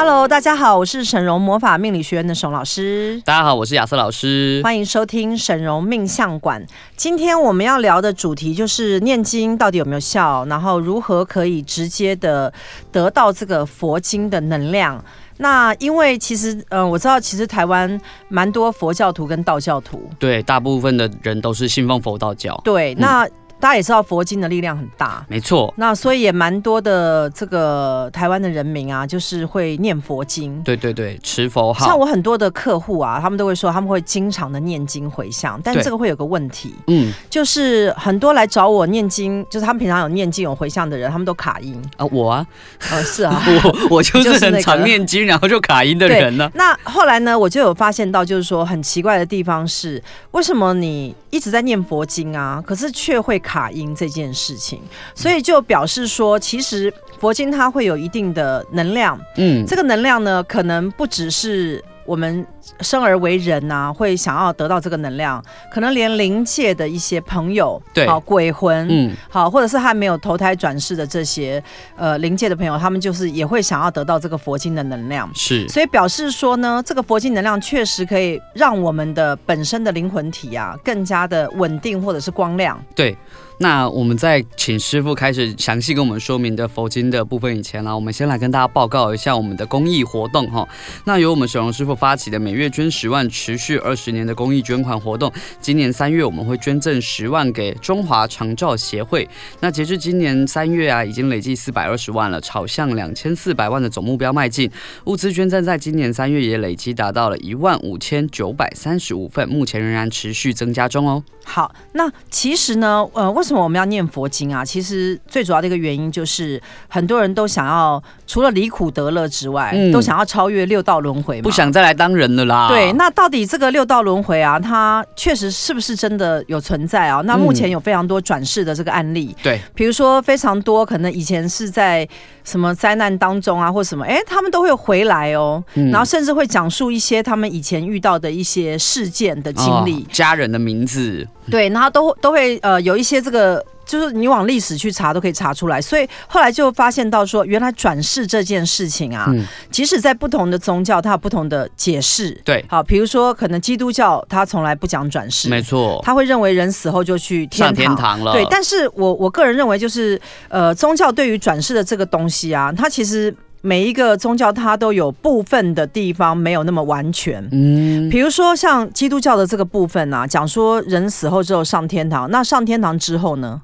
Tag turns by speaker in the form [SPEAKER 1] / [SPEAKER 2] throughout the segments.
[SPEAKER 1] Hello，大家好，我是沈荣魔法命理学院的沈老师。
[SPEAKER 2] 大家好，我是亚瑟老师。
[SPEAKER 1] 欢迎收听沈荣命相馆。今天我们要聊的主题就是念经到底有没有效，然后如何可以直接的得到这个佛经的能量。那因为其实，嗯、呃，我知道其实台湾蛮多佛教徒跟道教徒，
[SPEAKER 2] 对，大部分的人都是信奉佛道教。
[SPEAKER 1] 对，那。嗯大家也知道佛经的力量很大，
[SPEAKER 2] 没错。
[SPEAKER 1] 那所以也蛮多的这个台湾的人民啊，就是会念佛经。
[SPEAKER 2] 对对对，持佛号。
[SPEAKER 1] 像我很多的客户啊，他们都会说他们会经常的念经回向，但这个会有个问题，嗯，就是很多来找我念经，就是他们平常有念经有回向的人，他们都卡音
[SPEAKER 2] 啊。我啊，
[SPEAKER 1] 呃，是啊，
[SPEAKER 2] 我我就是很常念经，然后就卡音的人呢。
[SPEAKER 1] 那后来呢，我就有发现到，就是说很奇怪的地方是，为什么你一直在念佛经啊，可是却会卡音这件事情，所以就表示说，其实佛经它会有一定的能量，嗯，这个能量呢，可能不只是我们。生而为人呐、啊，会想要得到这个能量，可能连灵界的一些朋友，
[SPEAKER 2] 对，
[SPEAKER 1] 好鬼魂，嗯，好，或者是还没有投胎转世的这些呃灵界的朋友，他们就是也会想要得到这个佛经的能量，
[SPEAKER 2] 是，
[SPEAKER 1] 所以表示说呢，这个佛经能量确实可以让我们的本身的灵魂体啊更加的稳定或者是光亮。
[SPEAKER 2] 对，那我们在请师傅开始详细跟我们说明的佛经的部分以前呢，我们先来跟大家报告一下我们的公益活动哈。那由我们水龙师傅发起的每月捐十万，持续二十年的公益捐款活动，今年三月我们会捐赠十万给中华长照协会。那截至今年三月啊，已经累计四百二十万了，朝向两千四百万的总目标迈进。物资捐赠在今年三月也累计达到了一万五千九百三十五份，目前仍然持续增加中哦。
[SPEAKER 1] 好，那其实呢，呃，为什么我们要念佛经啊？其实最主要的一个原因就是，很多人都想要除了离苦得乐之外，嗯，都想要超越六道轮回，
[SPEAKER 2] 不想再来当人
[SPEAKER 1] 对。那到底这个六道轮回啊，它确实是不是真的有存在啊？那目前有非常多转世的这个案例，
[SPEAKER 2] 对、嗯，
[SPEAKER 1] 比如说非常多，可能以前是在什么灾难当中啊，或什么，哎，他们都会回来哦，嗯、然后甚至会讲述一些他们以前遇到的一些事件的经历，哦、
[SPEAKER 2] 家人的名字，
[SPEAKER 1] 对，然后都都会呃有一些这个。就是你往历史去查都可以查出来，所以后来就发现到说，原来转世这件事情啊，嗯、即使在不同的宗教，它有不同的解释。
[SPEAKER 2] 对，
[SPEAKER 1] 好，比如说可能基督教它从来不讲转世，
[SPEAKER 2] 没错，
[SPEAKER 1] 他会认为人死后就去天堂，
[SPEAKER 2] 天堂了。
[SPEAKER 1] 对，但是我我个人认为，就是呃，宗教对于转世的这个东西啊，它其实每一个宗教它都有部分的地方没有那么完全。嗯，比如说像基督教的这个部分啊，讲说人死后之后上天堂，那上天堂之后呢？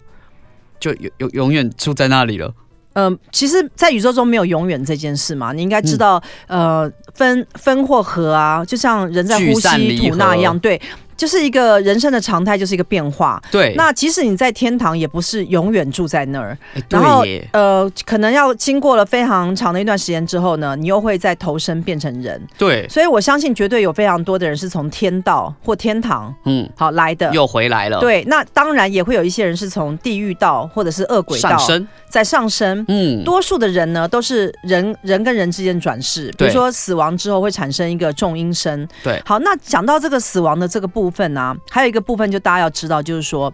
[SPEAKER 2] 就永永永远住在那里了。
[SPEAKER 1] 嗯、呃，其实，在宇宙中没有永远这件事嘛。你应该知道，嗯、呃，分分或合啊，就像人在呼吸吐纳一样，对。就是一个人生的常态，就是一个变化。
[SPEAKER 2] 对，
[SPEAKER 1] 那即使你在天堂，也不是永远住在那儿。然后，呃，可能要经过了非常长的一段时间之后呢，你又会再投生变成人。
[SPEAKER 2] 对，
[SPEAKER 1] 所以我相信绝对有非常多的人是从天道或天堂，嗯，好来的，
[SPEAKER 2] 又回来了。
[SPEAKER 1] 对，那当然也会有一些人是从地狱道或者是恶鬼道
[SPEAKER 2] 上升，
[SPEAKER 1] 再上升。嗯，多数的人呢，都是人人跟人之间转世，比如说死亡之后会产生一个重阴身。
[SPEAKER 2] 对，
[SPEAKER 1] 好，那讲到这个死亡的这个部分。部分啊，还有一个部分，就大家要知道，就是说，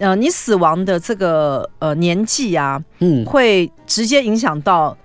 [SPEAKER 1] 呃，你死亡的这个呃年纪啊，嗯，会直接影响到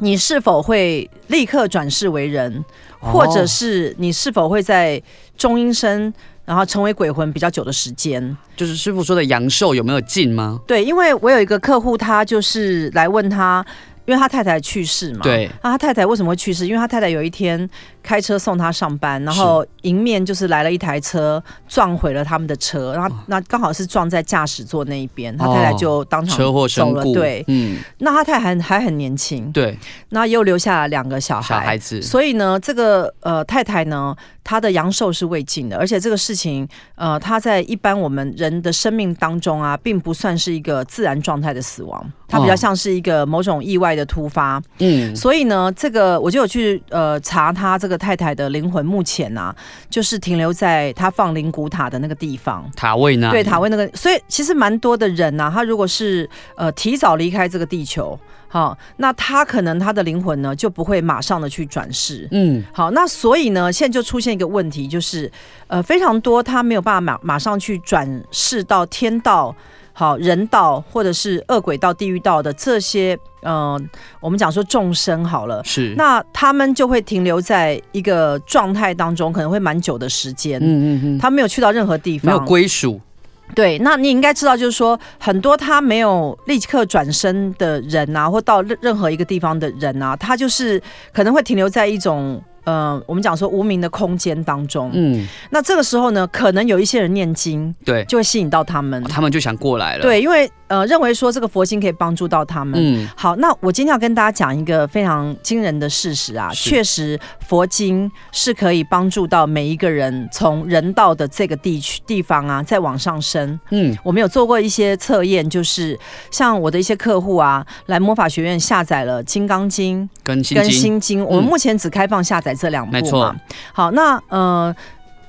[SPEAKER 1] 你是否会立刻转世为人，哦，或者是你是否会在中阴身，然后成为鬼魂比较久的时间。
[SPEAKER 2] 就是师傅说的阳寿有没有尽吗？
[SPEAKER 1] 对，因为我有一个客户，他就是来问他。因为他太太去世嘛，
[SPEAKER 2] 对，
[SPEAKER 1] 那他太太为什么会去世？因为他太太有一天开车送他上班，然后迎面就是来了一台车撞毁了他们的车，然后那刚好是撞在驾驶座那一边，哦，他太太就当场
[SPEAKER 2] 车祸身故，
[SPEAKER 1] 对，嗯，那他太太还还很年轻，
[SPEAKER 2] 对，
[SPEAKER 1] 那又留下了两个小孩，
[SPEAKER 2] 小孩子，
[SPEAKER 1] 所以呢，这个呃太太呢，她的阳寿是未尽的，而且这个事情呃，她在一般我们人的生命当中啊，并不算是一个自然状态的死亡。它比较像是一个某种意外的突发，嗯，所以呢，这个我就有去呃查他这个个太太的灵魂目前啊，就是停留在他放灵骨塔的那个地方，
[SPEAKER 2] 塔位呢？
[SPEAKER 1] 对，塔位那个。所以其实蛮多的人呢、啊，他如果是呃提早离开这个地球，好，那他可能他的灵魂呢就不会马上的去转世。嗯，好，那所以呢，现在就出现一个问题，就是呃非常多他没有办法马马上去转世到天道。好，人道或者是恶鬼道、地狱道的这些，嗯、呃，我们讲说众生好了，
[SPEAKER 2] 是，
[SPEAKER 1] 那他们就会停留在一个状态当中，可能会蛮久的时间，嗯嗯嗯，他没有去到任何地方，
[SPEAKER 2] 没有归属。
[SPEAKER 1] 对，那你应该知道，就是说很多他没有立刻转身的人啊，或到任任何一个地方的人啊，他就是可能会停留在一种。呃，我们讲说无名的空间当中，嗯，那这个时候呢，可能有一些人念经，
[SPEAKER 2] 对，
[SPEAKER 1] 就会吸引到他们，
[SPEAKER 2] 他们就想过来了，
[SPEAKER 1] 对，因为。呃，认为说这个佛经可以帮助到他们。嗯，好，那我今天要跟大家讲一个非常惊人的事实啊，确实佛经是可以帮助到每一个人从人道的这个地区地方啊，再往上升。嗯，我们有做过一些测验，就是像我的一些客户啊，来魔法学院下载了《金刚经》
[SPEAKER 2] 跟《
[SPEAKER 1] 跟心经》，我们目前只开放下载这两部嘛。没错。好，那呃。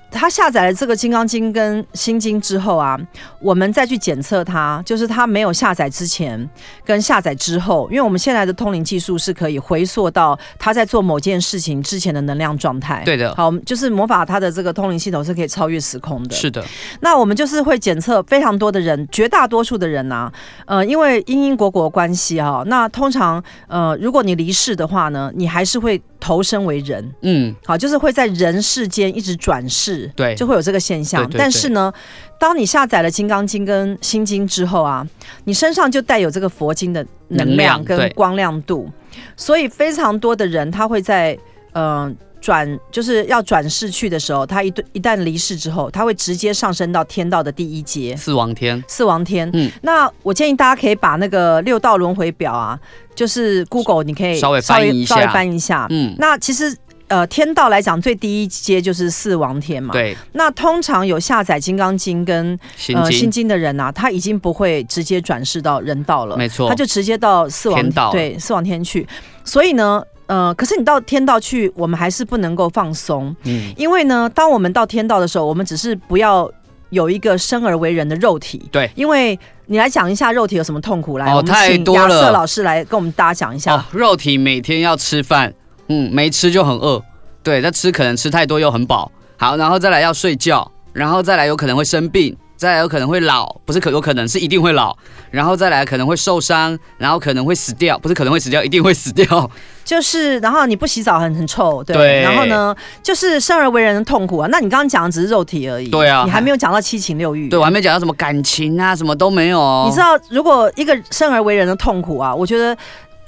[SPEAKER 1] 他下载了这个《金刚经》跟《心经》之后啊，我们再去检测它，就是他没有下载之前跟下载之后，因为我们现在的通灵技术是可以回溯到他在做某件事情之前的能量状态。
[SPEAKER 2] 对的，
[SPEAKER 1] 好，就是魔法它的这个通灵系统是可以超越时空的。
[SPEAKER 2] 是的，
[SPEAKER 1] 那我们就是会检测非常多的人，绝大多数的人啊，呃，因为因因果果关系哈，那通常呃，如果你离世的话呢，你还是会。投身为人，嗯，好，就是会在人世间一直转世，
[SPEAKER 2] 对，
[SPEAKER 1] 就会有这个现象。对对对，但是呢，当你下载了《金刚经》跟《心经》之后啊，你身上就带有这个佛经的能量跟光亮度，所以非常多的人他会在嗯转、呃，就是要转世去的时候，他一一旦离世之后，他会直接上升到天道的第一阶，
[SPEAKER 2] 四王天，
[SPEAKER 1] 四王天。嗯，那我建议大家可以把那个六道轮回表啊。就是 Google，你可以
[SPEAKER 2] 稍微翻译一下，
[SPEAKER 1] 稍微翻一下。嗯，那其实呃，天道来讲，最低一阶就是四王天嘛。
[SPEAKER 2] 对。
[SPEAKER 1] 那通常有下载《金刚经》跟
[SPEAKER 2] 心
[SPEAKER 1] 呃心经的人啊，他已经不会直接转世到人道了。
[SPEAKER 2] 没错。
[SPEAKER 1] 他就直接到四王天道，对，四王天去。所以呢，呃，可是你到天道去，我们还是不能够放松。嗯。因为呢，当我们到天道的时候，我们只是不要有一个生而为人的肉体。
[SPEAKER 2] 对。
[SPEAKER 1] 因为你来讲一下肉体有什么痛苦？来，
[SPEAKER 2] 哦、
[SPEAKER 1] 我们请亚瑟老师来跟我们大家讲一下。
[SPEAKER 2] 哦。肉体每天要吃饭，嗯，没吃就很饿，对，那吃可能吃太多又很饱。好，然后再来要睡觉，然后再来有可能会生病。再来有可能会老，不是可有可能是一定会老，然后再来可能会受伤，然后可能会死掉，不是可能会死掉，一定会死掉。
[SPEAKER 1] 就是，然后你不洗澡很很臭，对。对然后呢，就是生而为人的痛苦啊。那你刚刚讲的只是肉体而已，
[SPEAKER 2] 对啊，
[SPEAKER 1] 你还没有讲到七情六欲。
[SPEAKER 2] 对，我还没讲到什么感情啊，什么都没有。
[SPEAKER 1] 你知道，如果一个生而为人的痛苦啊，我觉得。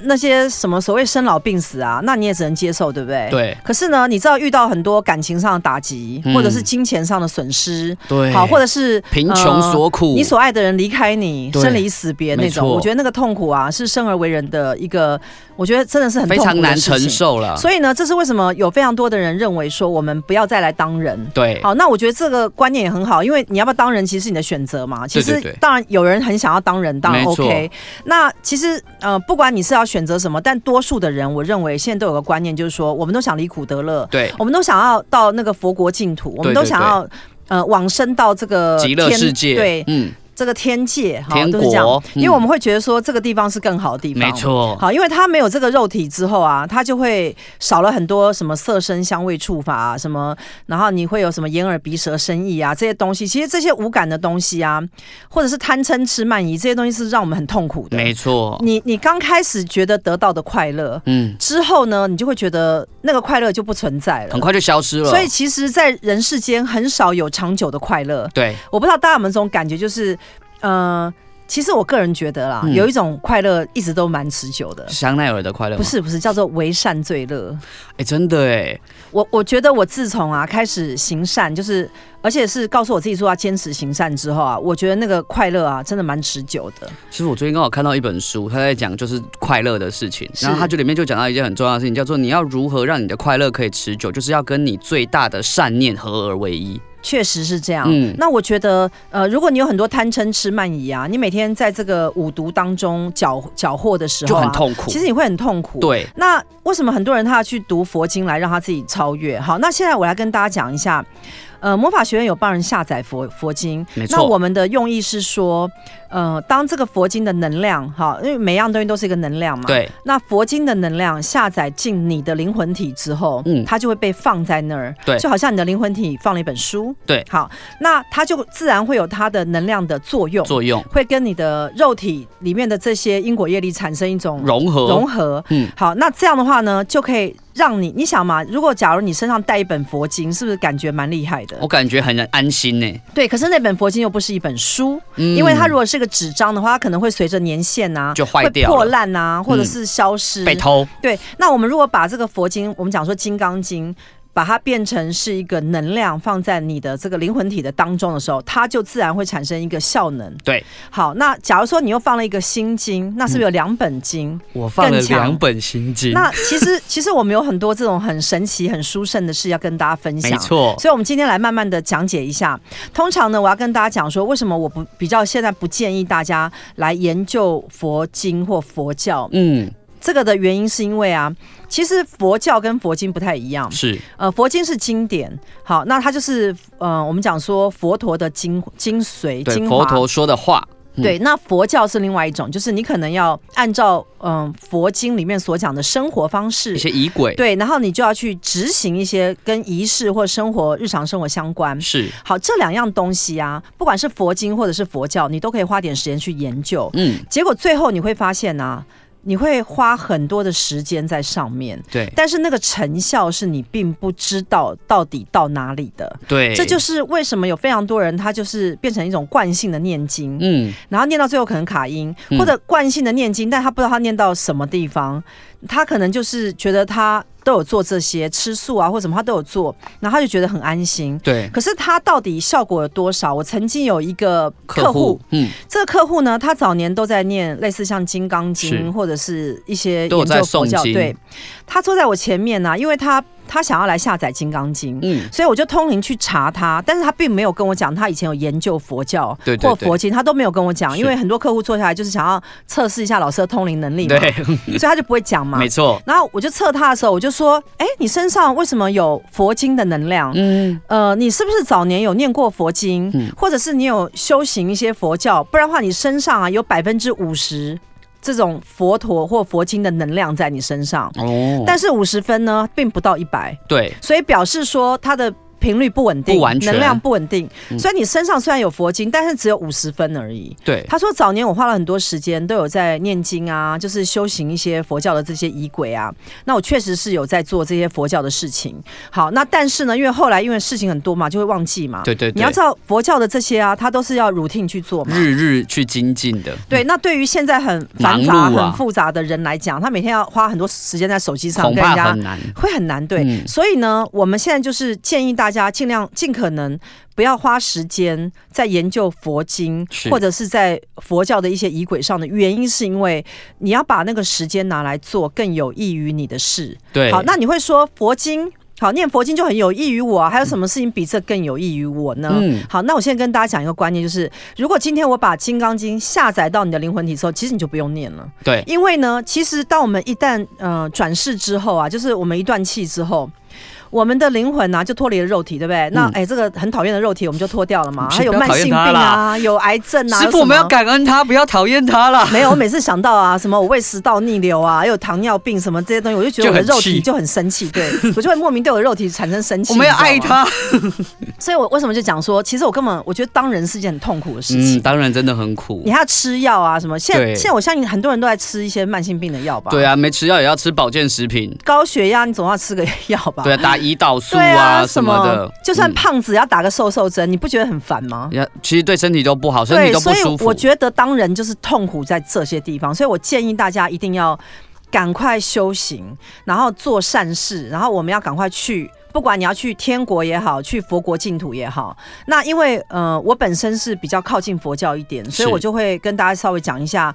[SPEAKER 1] 那些什么所谓生老病死啊，那你也只能接受，对不对？
[SPEAKER 2] 对。
[SPEAKER 1] 可是呢，你知道遇到很多感情上的打击，嗯、或者是金钱上的损失，
[SPEAKER 2] 对，
[SPEAKER 1] 好，或者是
[SPEAKER 2] 贫穷所苦，呃、你
[SPEAKER 1] 所爱的人离开你，生离死别那种，我觉得那个痛苦啊，是生而为人的一个，我觉得真的是很的
[SPEAKER 2] 非常难承受了。
[SPEAKER 1] 所以呢，这是为什么有非常多的人认为说，我们不要再来当人。
[SPEAKER 2] 对。
[SPEAKER 1] 好，那我觉得这个观念也很好，因为你要不要当人，其实是你的选择嘛。其实当然有人很想要当人，当然 OK。那其实呃，不管你是要选择什么，但多数的人，我认为现在都有个观念，就是说，我们都想离苦得乐，
[SPEAKER 2] 对，
[SPEAKER 1] 我们都想要到那个佛国净土，我们都想要呃往生到这个
[SPEAKER 2] 极乐世界，
[SPEAKER 1] 对，嗯。这个天界哈都是这样，因为我们会觉得说这个地方是更好的地方，
[SPEAKER 2] 没错。
[SPEAKER 1] 好，因为他没有这个肉体之后啊，他就会少了很多什么色身香味触法啊，什么，然后你会有什么眼耳鼻舌身意啊这些东西。其实这些无感的东西啊，或者是贪嗔痴慢疑这些东西是让我们很痛苦的，
[SPEAKER 2] 没错。
[SPEAKER 1] 你你刚开始觉得得到的快乐，嗯，之后呢，你就会觉得那个快乐就不存在了，
[SPEAKER 2] 很快就消失了。
[SPEAKER 1] 所以其实，在人世间很少有长久的快乐。
[SPEAKER 2] 对，
[SPEAKER 1] 我不知道大家有没有这种感觉，就是。呃，其实我个人觉得啦，嗯、有一种快乐一直都蛮持久的，
[SPEAKER 2] 香奈儿的快乐
[SPEAKER 1] 不是不是叫做为善最乐。
[SPEAKER 2] 哎、欸，真的哎，
[SPEAKER 1] 我我觉得我自从啊开始行善，就是而且是告诉我自己说要坚持行善之后啊，我觉得那个快乐啊真的蛮持久的。
[SPEAKER 2] 其实我最近刚好看到一本书，他在讲就是快乐的事情，然后他就里面就讲到一件很重要的事情，叫做你要如何让你的快乐可以持久，就是要跟你最大的善念合而为一。
[SPEAKER 1] 确实是这样。
[SPEAKER 2] 嗯，
[SPEAKER 1] 那我觉得，呃，如果你有很多贪嗔痴慢疑啊，你每天在这个五毒当中搅搅和的时候、啊，
[SPEAKER 2] 就很痛苦。
[SPEAKER 1] 其实你会很痛苦。
[SPEAKER 2] 对。
[SPEAKER 1] 那为什么很多人他要去读佛经来让他自己超越？好，那现在我来跟大家讲一下。呃，魔法学院有帮人下载佛佛
[SPEAKER 2] 经。
[SPEAKER 1] 那我们的用意是说，呃，当这个佛经的能量，哈，因为每样东西都是一个能量嘛，
[SPEAKER 2] 对。
[SPEAKER 1] 那佛经的能量下载进你的灵魂体之后，嗯，它就会被放在那儿，
[SPEAKER 2] 对，
[SPEAKER 1] 就好像你的灵魂体放了一本书，
[SPEAKER 2] 对。
[SPEAKER 1] 好，那它就自然会有它的能量的作用，
[SPEAKER 2] 作用
[SPEAKER 1] 会跟你的肉体里面的这些因果业力产生一种
[SPEAKER 2] 融合，
[SPEAKER 1] 融合，嗯。好，那这样的话呢，就可以。让你，你想嘛？如果假如你身上带一本佛经，是不是感觉蛮厉害的？
[SPEAKER 2] 我感觉很安心呢。
[SPEAKER 1] 对，可是那本佛经又不是一本书，嗯、因为它如果是个纸张的话，它可能会随着年限啊
[SPEAKER 2] 就坏掉、
[SPEAKER 1] 破烂啊，或者是消失、
[SPEAKER 2] 嗯、被偷。
[SPEAKER 1] 对，那我们如果把这个佛经，我们讲说《金刚经》。把它变成是一个能量，放在你的这个灵魂体的当中的时候，它就自然会产生一个效能。
[SPEAKER 2] 对，
[SPEAKER 1] 好，那假如说你又放了一个心经，那是不是有两本经、嗯？
[SPEAKER 2] 我放了两本心经。
[SPEAKER 1] 那其实 其实我们有很多这种很神奇、很殊胜的事要跟大家分享。
[SPEAKER 2] 没错，
[SPEAKER 1] 所以我们今天来慢慢的讲解一下。通常呢，我要跟大家讲说，为什么我不比较现在不建议大家来研究佛经或佛教？嗯。这个的原因是因为啊，其实佛教跟佛经不太一样。
[SPEAKER 2] 是，
[SPEAKER 1] 呃，佛经是经典，好，那它就是呃，我们讲说佛陀的精精髓，
[SPEAKER 2] 对，佛陀说的话。
[SPEAKER 1] 嗯、对，那佛教是另外一种，就是你可能要按照嗯、呃、佛经里面所讲的生活方式，
[SPEAKER 2] 一些仪轨，
[SPEAKER 1] 对，然后你就要去执行一些跟仪式或生活日常生活相关。
[SPEAKER 2] 是，
[SPEAKER 1] 好，这两样东西啊，不管是佛经或者是佛教，你都可以花点时间去研究。嗯，结果最后你会发现啊。你会花很多的时间在上面，
[SPEAKER 2] 对，
[SPEAKER 1] 但是那个成效是你并不知道到底到哪里的，
[SPEAKER 2] 对，
[SPEAKER 1] 这就是为什么有非常多人他就是变成一种惯性的念经，嗯，然后念到最后可能卡音，或者惯性的念经，但他不知道他念到什么地方，他可能就是觉得他。都有做这些吃素啊，或什么他都有做，然后他就觉得很安心。
[SPEAKER 2] 对，
[SPEAKER 1] 可是他到底效果有多少？我曾经有一个客户，嗯，这个客户呢，他早年都在念类似像《金刚经》或者是一些研究佛教。对，他坐在我前面呢、啊，因为他。他想要来下载《金刚经》，嗯，所以我就通灵去查他，但是他并没有跟我讲他以前有研究佛教或佛经，他都没有跟我讲，因为很多客户坐下来就是想要测试一下老师的通灵能力嘛，对，所以他就不会讲嘛，
[SPEAKER 2] 没错。
[SPEAKER 1] 然后我就测他的时候，我就说，哎，你身上为什么有佛经的能量？嗯，呃，你是不是早年有念过佛经，或者是你有修行一些佛教？不然的话，你身上啊有百分之五十。这种佛陀或佛经的能量在你身上，哦，但是五十分呢，并不到一百，
[SPEAKER 2] 对，
[SPEAKER 1] 所以表示说他的。频率不稳定，不完全，能量不稳定，嗯，所以你身上虽然有佛经，但是只有五十分而已。
[SPEAKER 2] 对，
[SPEAKER 1] 他说早年我花了很多时间，都有在念经啊，就是修行一些佛教的这些仪轨啊。那我确实是有在做这些佛教的事情。好，那但是呢，因为后来因为事情很多嘛，就会忘记嘛。
[SPEAKER 2] 对对，对，
[SPEAKER 1] 你要知道佛教的这些啊，它都是要 routine 去做嘛，
[SPEAKER 2] 日日去精进的。
[SPEAKER 1] 对，那对于现在很繁杂、啊、很复杂的人来讲，他每天要花很多时间在手机上，跟人家
[SPEAKER 2] 很难，
[SPEAKER 1] 会很难。对、嗯，所以呢，我们现在就是建议大家尽量尽。尽可能不要花时间在研究佛经，或者是在佛教的一些仪轨上的原因，是因为你要把那个时间拿来做更有益于你的事。
[SPEAKER 2] 对，
[SPEAKER 1] 好，那你会说佛经好，念佛经就很有益于我，啊还有什么事情比这更有益于我呢？嗯，好，那我现在跟大家讲一个观念，就是如果今天我把《金刚经》下载到你的灵魂体之后，其实你就不用念了。
[SPEAKER 2] 对，
[SPEAKER 1] 因为呢，其实当我们一旦呃转世之后啊，就是我们一断气之后。我们的灵魂呐、啊，就脱离了肉体，对不对？嗯、那哎，这个很讨厌的肉体，我们就脱掉了嘛。还有慢性病啊，有癌症啊。
[SPEAKER 2] 师父，我们要感恩他，不要讨厌他了。
[SPEAKER 1] 没有，我每次想到啊，什么我胃食道逆流啊，还有糖尿病什么这些东西，我就觉得我的肉体就很生气，对 我就会莫名对我的肉体产生生气。
[SPEAKER 2] 我们要爱他，
[SPEAKER 1] 所以我为什么就讲说，其实我根本我觉得当人是件很痛苦的事情。
[SPEAKER 2] 嗯，当然真的很苦。
[SPEAKER 1] 你还要吃药啊，什么？现在现在我相信很多人都在吃一些慢性病的药吧？
[SPEAKER 2] 对啊，没吃药也要吃保健食品。
[SPEAKER 1] 高血压你总要吃个药吧？
[SPEAKER 2] 对啊，打胰岛素啊。啊，什么的，
[SPEAKER 1] 就算胖子要打个瘦瘦针，嗯，你不觉得很烦吗？
[SPEAKER 2] 其实对身体都不好，身体都不舒服。
[SPEAKER 1] 所以我觉得当人就是痛苦在这些地方，所以我建议大家一定要赶快修行，然后做善事，然后我们要赶快去，不管你要去天国也好，去佛国净土也好。那因为呃，我本身是比较靠近佛教一点，所以我就会跟大家稍微讲一下。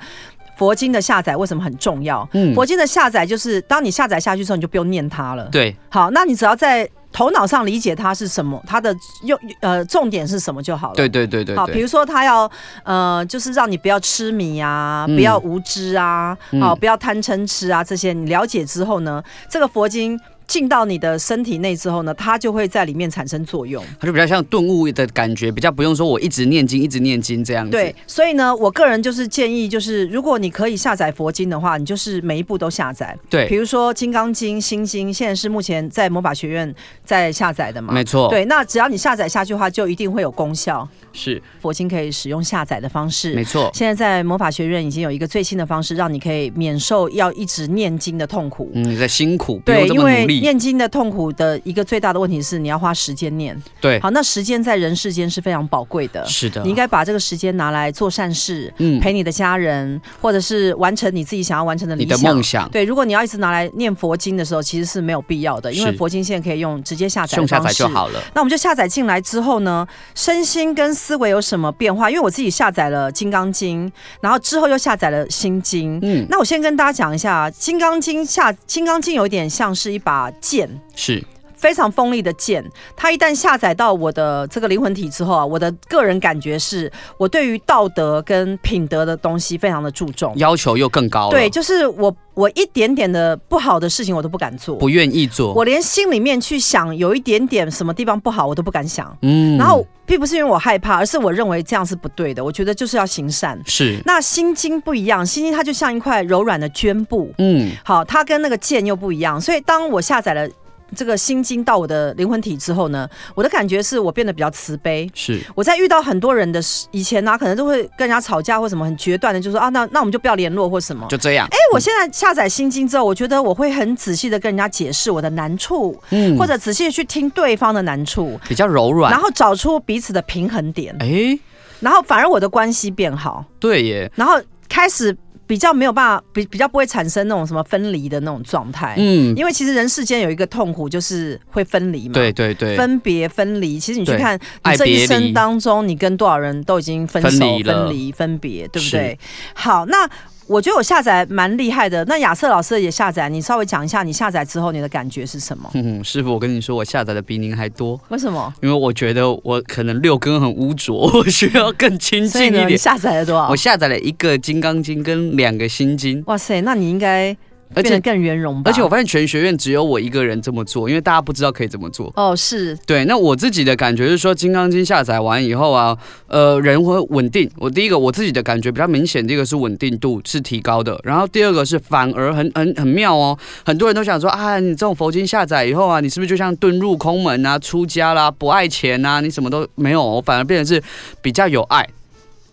[SPEAKER 1] 佛经的下载为什么很重要？嗯，佛经的下载就是当你下载下去之后，你就不用念它了。
[SPEAKER 2] 对，
[SPEAKER 1] 好，那你只要在头脑上理解它是什么，它的用呃重点是什么就好了。
[SPEAKER 2] 对对对对，对。
[SPEAKER 1] 好，比如说他要呃，就是让你不要痴迷啊，嗯、不要无知啊，好，不要贪嗔痴啊，这些你了解之后呢，这个佛经。进到你的身体内之后呢，它就会在里面产生作用。
[SPEAKER 2] 它就比较像顿悟的感觉，比较不用说我一直念经，一直念经这样子。
[SPEAKER 1] 对，所以呢，我个人就是建议，就是如果你可以下载佛经的话，你就是每一部都下载。
[SPEAKER 2] 对，
[SPEAKER 1] 比如说《金刚经》《心经》，现在是目前在魔法学院在下载的嘛。
[SPEAKER 2] 没错。
[SPEAKER 1] 对，那只要你下载下去的话，就一定会有功效。
[SPEAKER 2] 是，
[SPEAKER 1] 佛经可以使用下载的方式。
[SPEAKER 2] 没错。
[SPEAKER 1] 现在在魔法学院已经有一个最新的方式，让你可以免受要一直念经的痛苦。
[SPEAKER 2] 嗯，你在辛苦，不用这么努力。
[SPEAKER 1] 念经的痛苦。的一个最大的问题是，你要花时间念。
[SPEAKER 2] 对，
[SPEAKER 1] 好，那时间在人世间是非常宝贵的。
[SPEAKER 2] 是的，
[SPEAKER 1] 你应该把这个时间拿来做善事，嗯，陪你的家人，或者是完成你自己想要完成的理想、
[SPEAKER 2] 你的梦想。
[SPEAKER 1] 对，如果你要一直拿来念佛经的时候，其实是没有必要的，因为佛经现在可以用直接下载，用下载就好了。那我们就下载进来之后呢，身心跟思维有什么变化？因为我自己下载了《金刚经》，然后之后又下载了《心经》。嗯，那我先跟大家讲一下，《金刚经》下《金刚经》有一点像是一把剑，
[SPEAKER 2] 是。
[SPEAKER 1] 非常锋利的剑，它一旦下载到我的这个灵魂体之后啊，我的个人感觉是我对于道德跟品德的东西非常的注重，
[SPEAKER 2] 要求又更高了。
[SPEAKER 1] 对，就是我我一点点的不好的事情我都不敢做，
[SPEAKER 2] 不愿意做，
[SPEAKER 1] 我连心里面去想有一点点什么地方不好我都不敢想。
[SPEAKER 2] 嗯，
[SPEAKER 1] 然后并不是因为我害怕，而是我认为这样是不对的。我觉得就是要行善。
[SPEAKER 2] 是。
[SPEAKER 1] 那心经不一样，心经它就像一块柔软的绢布。
[SPEAKER 2] 嗯，
[SPEAKER 1] 好，它跟那个剑又不一样，所以当我下载了。这个心经到我的灵魂体之后呢，我的感觉是我变得比较慈悲。
[SPEAKER 2] 是
[SPEAKER 1] 我在遇到很多人的以前呢、啊，可能都会跟人家吵架或什么很决断的，就说啊，那那我们就不要联络或什么，
[SPEAKER 2] 就这样。
[SPEAKER 1] 哎，我现在下载心经之后，我觉得我会很仔细的跟人家解释我的难处，嗯，或者仔细的去听对方的难处，
[SPEAKER 2] 比较柔软，
[SPEAKER 1] 然后找出彼此的平衡点。
[SPEAKER 2] 哎，
[SPEAKER 1] 然后反而我的关系变好。
[SPEAKER 2] 对耶。
[SPEAKER 1] 然后开始。比较没有办法，比比较不会产生那种什么分离的那种状态，嗯，因为其实人世间有一个痛苦就是会分离嘛，
[SPEAKER 2] 对对对，
[SPEAKER 1] 分别分离。其实你去看你这一生当中，你跟多少人都已经分手、分离、分别，对不对？好，那。我觉得我下载蛮厉害的。那亚瑟老师也下载，你稍微讲一下你下载之后你的感觉是什么？
[SPEAKER 2] 嗯，师傅，我跟你说，我下载的比您还多。
[SPEAKER 1] 为什么？
[SPEAKER 2] 因为我觉得我可能六根很污浊，我需要更清净一点。
[SPEAKER 1] 你下载了多少？
[SPEAKER 2] 我下载了一个《金刚经》跟两个《心经》。
[SPEAKER 1] 哇塞，那你应该。而且更圆融吧。
[SPEAKER 2] 而且我发现全学院只有我一个人这么做，因为大家不知道可以怎么做。
[SPEAKER 1] 哦，是。
[SPEAKER 2] 对，那我自己的感觉是说，《金刚经》下载完以后啊，呃，人会稳定。我第一个我自己的感觉比较明显，第一个是稳定度是提高的。然后第二个是反而很很很妙哦，很多人都想说啊，你这种佛经下载以后啊，你是不是就像遁入空门啊、出家啦、不爱钱啊，你什么都没有，我反而变成是比较有爱。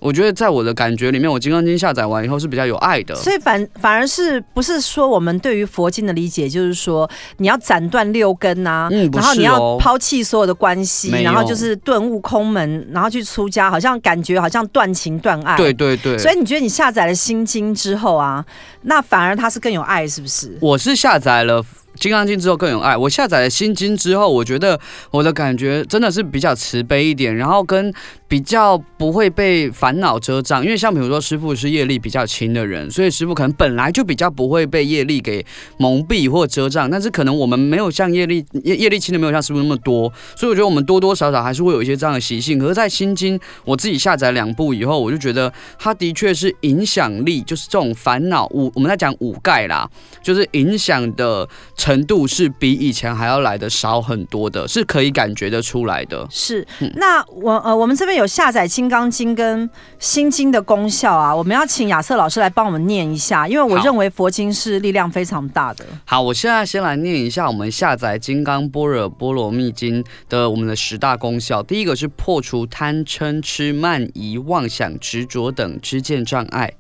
[SPEAKER 2] 我觉得在我的感觉里面，我《金刚经》下载完以后是比较有爱的，
[SPEAKER 1] 所以反反而是不是说我们对于佛经的理解，就是说你要斩断六根啊，
[SPEAKER 2] 嗯，
[SPEAKER 1] 然后你要抛弃所有的关系，然后就是顿悟空门，然后去出家，好像感觉好像断情断爱，
[SPEAKER 2] 对对对。
[SPEAKER 1] 所以你觉得你下载了心经之后啊，那反而它是更有爱，是不是？
[SPEAKER 2] 我是下载了。《金刚经》之后更有爱。我下载了《心经》之后，我觉得我的感觉真的是比较慈悲一点，然后跟比较不会被烦恼遮障。因为像比如说师傅是业力比较轻的人，所以师傅可能本来就比较不会被业力给蒙蔽或遮障。但是可能我们没有像业力业业力轻的没有像师傅那么多，所以我觉得我们多多少少还是会有一些这样的习性。可是，在《心经》我自己下载两部以后，我就觉得它的确是影响力，就是这种烦恼五，我们在讲五盖啦，就是影响的。程度是比以前还要来的少很多的，是可以感觉得出来的。
[SPEAKER 1] 是，那我呃，我们这边有下载《金刚经》跟《心经》的功效啊，我们要请亚瑟老师来帮我们念一下，因为我认为佛经是力量非常大的。
[SPEAKER 2] 好，好，我现在先来念一下我们下载《金刚般若波罗蜜经》的我们的十大功效。第一个是破除贪嗔痴慢疑妄想执着等知见障碍。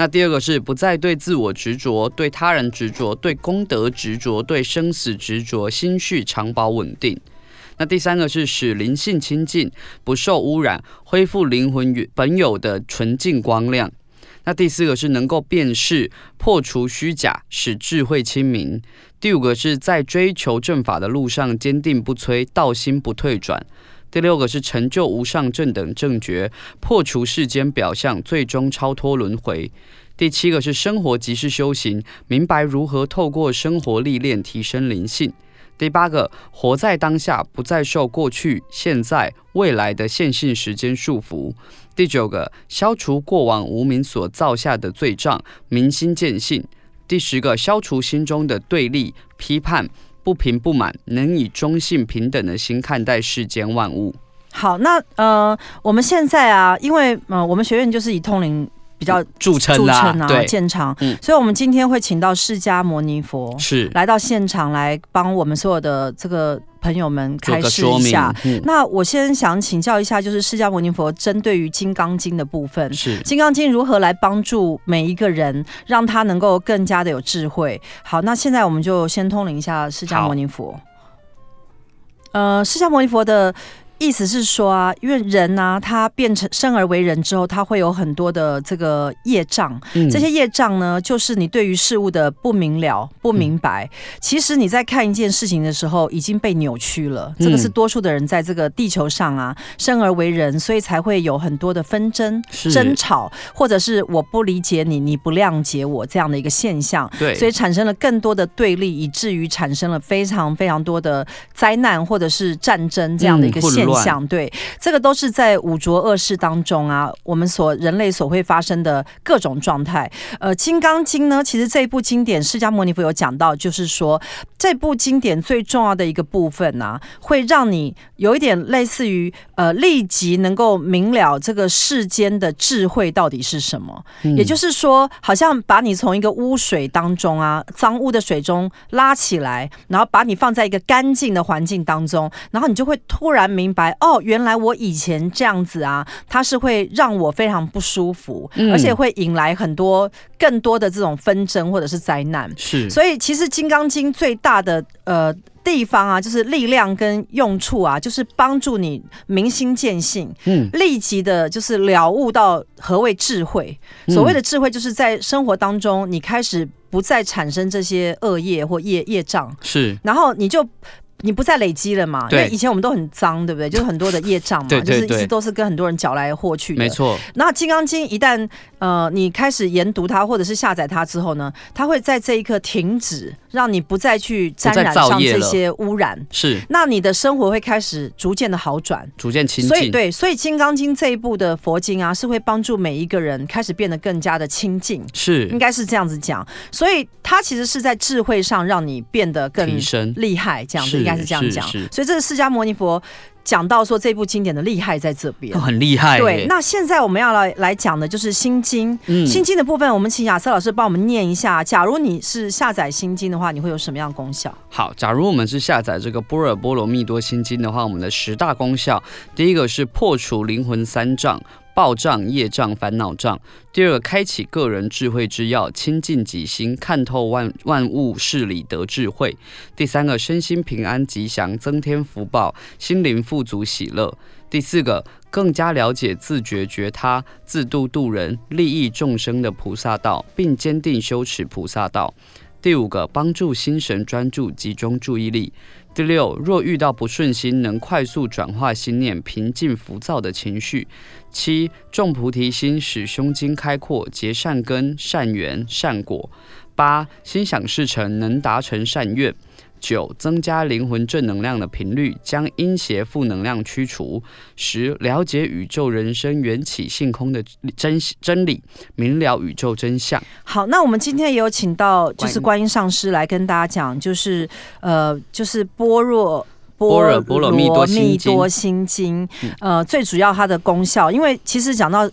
[SPEAKER 2] 那第二个是不再对自我执着，对他人执着，对功德执着，对生死执着，心绪常保稳定。那第三个是使灵性清净，不受污染，恢复灵魂本有的纯净光亮。那第四个是能够辨识，破除虚假，使智慧清明。第五个是在追求正法的路上坚定不摧，道心不退转。第六个是成就无上正等正觉，破除世间表象，最终超脱轮回。第七个是生活即是修行，明白如何透过生活历练提升灵性。第八个，活在当下，不再受过去、现在、未来的线性时间束缚。第九个，消除过往无名所造下的罪障，明心见性。第十个，消除心中的对立、批判、不平不满，能以中性平等的心看待世间万物。
[SPEAKER 1] 好，那呃，我们现在啊，因为呃，我们学院就是以通灵。比较
[SPEAKER 2] 著称啊，对，
[SPEAKER 1] 见长，
[SPEAKER 2] 嗯，
[SPEAKER 1] 所以我们今天会请到释迦牟尼佛
[SPEAKER 2] 是
[SPEAKER 1] 来到现场来帮我们所有的这个朋友们开示一下。嗯、那我先想请教一下，就是释迦牟尼佛针对于《金刚经》的部分，
[SPEAKER 2] 是《
[SPEAKER 1] 金刚经》如何来帮助每一个人，让他能够更加的有智慧？好，那现在我们就先通灵一下释迦牟尼佛。呃，释迦牟尼佛的。意思是说啊，因为人呢、啊，他变成生而为人之后，他会有很多的这个业障。嗯、这些业障呢，就是你对于事物的不明了、不明白。嗯、其实你在看一件事情的时候，已经被扭曲了。嗯、这个是多数的人在这个地球上啊，生而为人，所以才会有很多的纷
[SPEAKER 2] 争、
[SPEAKER 1] 争吵，或者是我不理解你，你不谅解我这样的一个现象。
[SPEAKER 2] 对，
[SPEAKER 1] 所以产生了更多的对立，以至于产生了非常非常多的灾难，或者是战争这样的一个现想对，这个都是在五浊恶世当中啊，我们所人类所会发生的各种状态。呃，《金刚经》呢，其实这一部经典，释迦牟尼佛有讲到，就是说这部经典最重要的一个部分呢、啊，会让你有一点类似于呃，立即能够明了这个世间的智慧到底是什么。嗯、也就是说，好像把你从一个污水当中啊，脏污的水中拉起来，然后把你放在一个干净的环境当中，然后你就会突然明白。哦，原来我以前这样子啊，它是会让我非常不舒服，嗯、而且会引来很多更多的这种纷争或者是灾难。
[SPEAKER 2] 是，
[SPEAKER 1] 所以其实《金刚经》最大的呃地方啊，就是力量跟用处啊，就是帮助你明心见性，嗯，立即的就是了悟到何谓智慧。所谓的智慧，就是在生活当中，你开始不再产生这些恶业或业业障，
[SPEAKER 2] 是，
[SPEAKER 1] 然后你就。你不再累积了嘛？对，因为以前我们都很脏，对不对？就是很多的业障嘛，
[SPEAKER 2] 对对对，
[SPEAKER 1] 就是一直都是跟很多人搅来祸去的。
[SPEAKER 2] 没错。
[SPEAKER 1] 那《金刚经》一旦呃你开始研读它，或者是下载它之后呢，它会在这一刻停止，让你不再去沾染上这些污染。
[SPEAKER 2] 是。
[SPEAKER 1] 那你的生活会开始逐渐的好转，
[SPEAKER 2] 逐渐清净。
[SPEAKER 1] 所以对，所以《金刚经》这一部的佛经啊，是会帮助每一个人开始变得更加的清净。
[SPEAKER 2] 是，
[SPEAKER 1] 应该是这样子讲。所以它其实是在智慧上让你变得更厉害，这样子应该是这样讲。所以这是释迦牟尼佛讲到说这部经典的厉害在这边，
[SPEAKER 2] 很厉害。
[SPEAKER 1] 对，那现在我们要来来讲的就是心经。嗯，心经的部分，我们请亚瑟老师帮我们念一下。假如你是下载心经的话，你会有什么样的功效？
[SPEAKER 2] 好，假如我们是下载这个般若波罗蜜多心经的话，我们的十大功效，第一个是破除灵魂三障。报障、业障、烦恼障。第二个，开启个人智慧之钥，清净己心，看透万万物事理，得智慧。第三个，身心平安吉祥，增添福报，心灵富足喜乐。第四个，更加了解自觉觉他、自度度人、利益众生的菩萨道，并坚定修持菩萨道。第五个，帮助心神专注，集中注意力。第六，若遇到不顺心，能快速转化心念，平静浮躁的情绪。七，种菩提心，使胸襟开阔，结善根、善缘、善果。八，心想事成，能达成善愿。九，增加灵魂正能量的频率，将阴邪负能量驱除。十，了解宇宙人生缘起性空的真真理，明了宇宙真相。
[SPEAKER 1] 好，那我们今天也有请到就是观音上师来跟大家讲，就是呃，就是般若
[SPEAKER 2] 般若波罗蜜多
[SPEAKER 1] 心经，呃，最主要它的功效，因为其实讲到。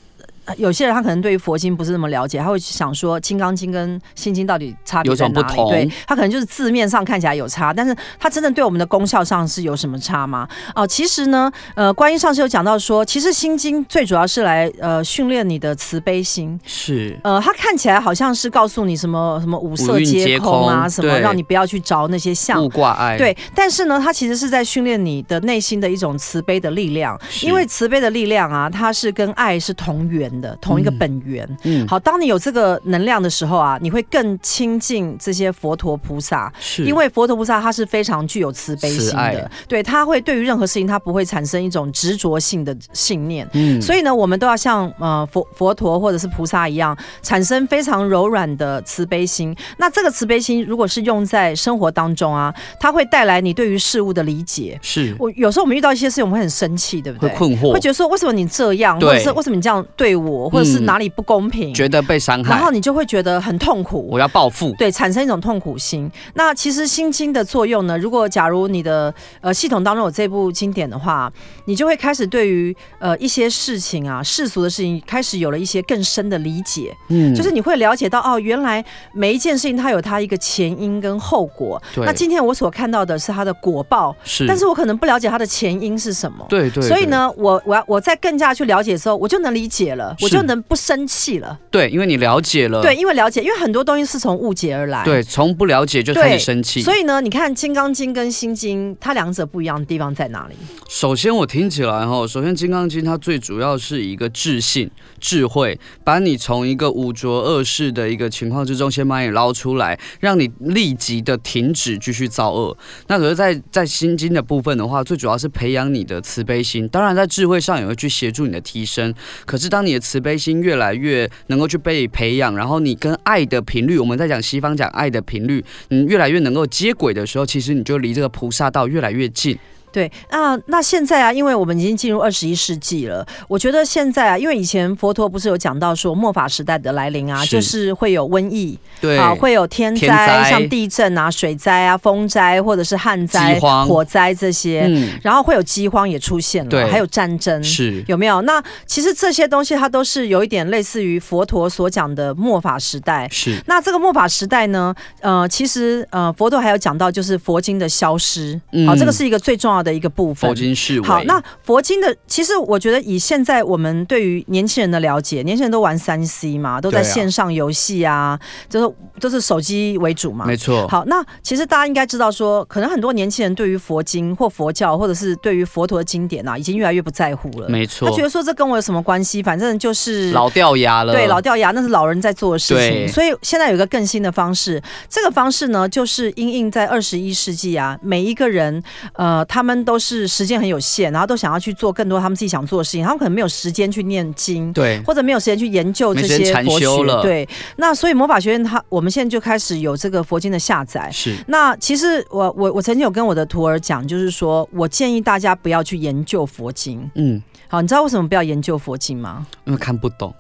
[SPEAKER 1] 有些人他可能对于佛经不是那么了解，他会想说《金刚经》跟《心经》到底差别在哪里？对，他可能就是字面上看起来有差，但是他真的对我们的功效上是有什么差吗？哦，其实呢，呃，观音上师有讲到说，其实《心经》最主要是来呃训练你的慈悲心，
[SPEAKER 2] 是
[SPEAKER 1] 呃，它看起来好像是告诉你什么什么五色皆空啊，空什么让你不要去着那些相，
[SPEAKER 2] 勿挂碍。
[SPEAKER 1] 对，但是呢，它其实是在训练你的内心的一种慈悲的力量，因为慈悲的力量啊，它是跟爱是同源。源的，同一个本源。
[SPEAKER 2] 嗯，
[SPEAKER 1] 好，当你有这个能量的时候啊，你会更亲近这些佛陀菩萨，
[SPEAKER 2] 是。
[SPEAKER 1] 因为佛陀菩萨他是非常具有慈悲心的，对，他会对于任何事情他不会产生一种执着性的信念。
[SPEAKER 2] 嗯，
[SPEAKER 1] 所以呢，我们都要像呃佛佛陀或者是菩萨一样，产生非常柔软的慈悲心。那这个慈悲心如果是用在生活当中啊，它会带来你对于事物的理解。
[SPEAKER 2] 是。
[SPEAKER 1] 我有时候我们遇到一些事情，我们会很生气，对不对？
[SPEAKER 2] 会困惑，
[SPEAKER 1] 会觉得说为什么你这
[SPEAKER 2] 样，
[SPEAKER 1] 或者是为什么你这样对我，或者是哪里不公平，
[SPEAKER 2] 嗯、觉得被伤害，
[SPEAKER 1] 然后你就会觉得很痛苦。
[SPEAKER 2] 我要报复，
[SPEAKER 1] 对，产生一种痛苦心。那其实心经的作用呢，如果假如你的呃系统当中有这部经典的话，你就会开始对于呃一些事情啊世俗的事情开始有了一些更深的理解。嗯，就是你会了解到哦，原来每一件事情它有它一个前因跟后果。
[SPEAKER 2] 对，
[SPEAKER 1] 那今天我所看到的是它的果报，
[SPEAKER 2] 是，
[SPEAKER 1] 但是我可能不了解它的前因是什么。
[SPEAKER 2] 对对，对，
[SPEAKER 1] 所以呢，我我要我在更加去了解的时候，我就能理解了，我就能不生气了。
[SPEAKER 2] 对，因为你了解了。
[SPEAKER 1] 对，因为了解，因为很多东西是从误解而来。
[SPEAKER 2] 对，从不了解就开始生气。
[SPEAKER 1] 所以呢，你看《金刚经》跟《心经》，它两者不一样的地方在哪里？
[SPEAKER 2] 首先，我听起来哈，首先《金刚经》它最主要是一个智性、智慧，把你从一个五浊恶世的一个情况之中，先把你捞出来，让你立即的停止继续造恶。那可是在，在在《心经》的部分的话，最主要是培养你的慈悲心。当然，在智慧上也会去协助你的提升。可是，当你的慈悲心越来越能够去被培养，然后你跟爱的频率，我们在讲西方讲爱的频率，你越来越能够接轨的时候，其实你就离这个菩萨道越来越近。
[SPEAKER 1] 对，那那现在啊，因为我们已经进入二十一世纪了，我觉得现在啊，因为以前佛陀不是有讲到说末法时代的来临啊，是就是会有瘟疫，
[SPEAKER 2] 对
[SPEAKER 1] 啊，会有天灾，
[SPEAKER 2] 天灾
[SPEAKER 1] 像地震啊、水灾啊、风灾或者是旱灾、火灾这些，嗯，然后会有饥荒也出现了，对，还有战争，
[SPEAKER 2] 是
[SPEAKER 1] 有没有？那其实这些东西它都是有一点类似于佛陀所讲的末法时代，
[SPEAKER 2] 是。
[SPEAKER 1] 那这个末法时代呢，呃，其实呃，佛陀还有讲到就是佛经的消失，好，这个是一个最重要的。的一个部分，
[SPEAKER 2] 佛经是
[SPEAKER 1] 好。那佛经的，其实我觉得以现在我们对于年轻人的了解，年轻人都玩三 C 嘛，都在线上游戏啊，啊就是都是手机为主嘛，
[SPEAKER 2] 没错。
[SPEAKER 1] 好，那其实大家应该知道说，可能很多年轻人对于佛经或佛教，或者是对于佛陀的经典啊，已经越来越不在乎了。
[SPEAKER 2] 没错，
[SPEAKER 1] 他觉得说这跟我有什么关系？反正就是
[SPEAKER 2] 老掉牙了。
[SPEAKER 1] 对，老掉牙，那是老人在做的事情。所以现在有一个更新的方式，这个方式呢，就是因应在二十一世纪啊，每一个人呃，他们都是。是时间很有限，然后都想要去做更多他们自己想做的事情，他们可能没有时间去念经，
[SPEAKER 2] 对，
[SPEAKER 1] 或者没有时间去研究这些佛学，对。那所以魔法学院，它我们现在就开始有这个佛经的下载。
[SPEAKER 2] 是。
[SPEAKER 1] 那其实我我我曾经有跟我的徒儿讲，就是说我建议大家不要去研究佛经。嗯。好，你知道为什么不要研究佛经吗？
[SPEAKER 2] 因为看不懂。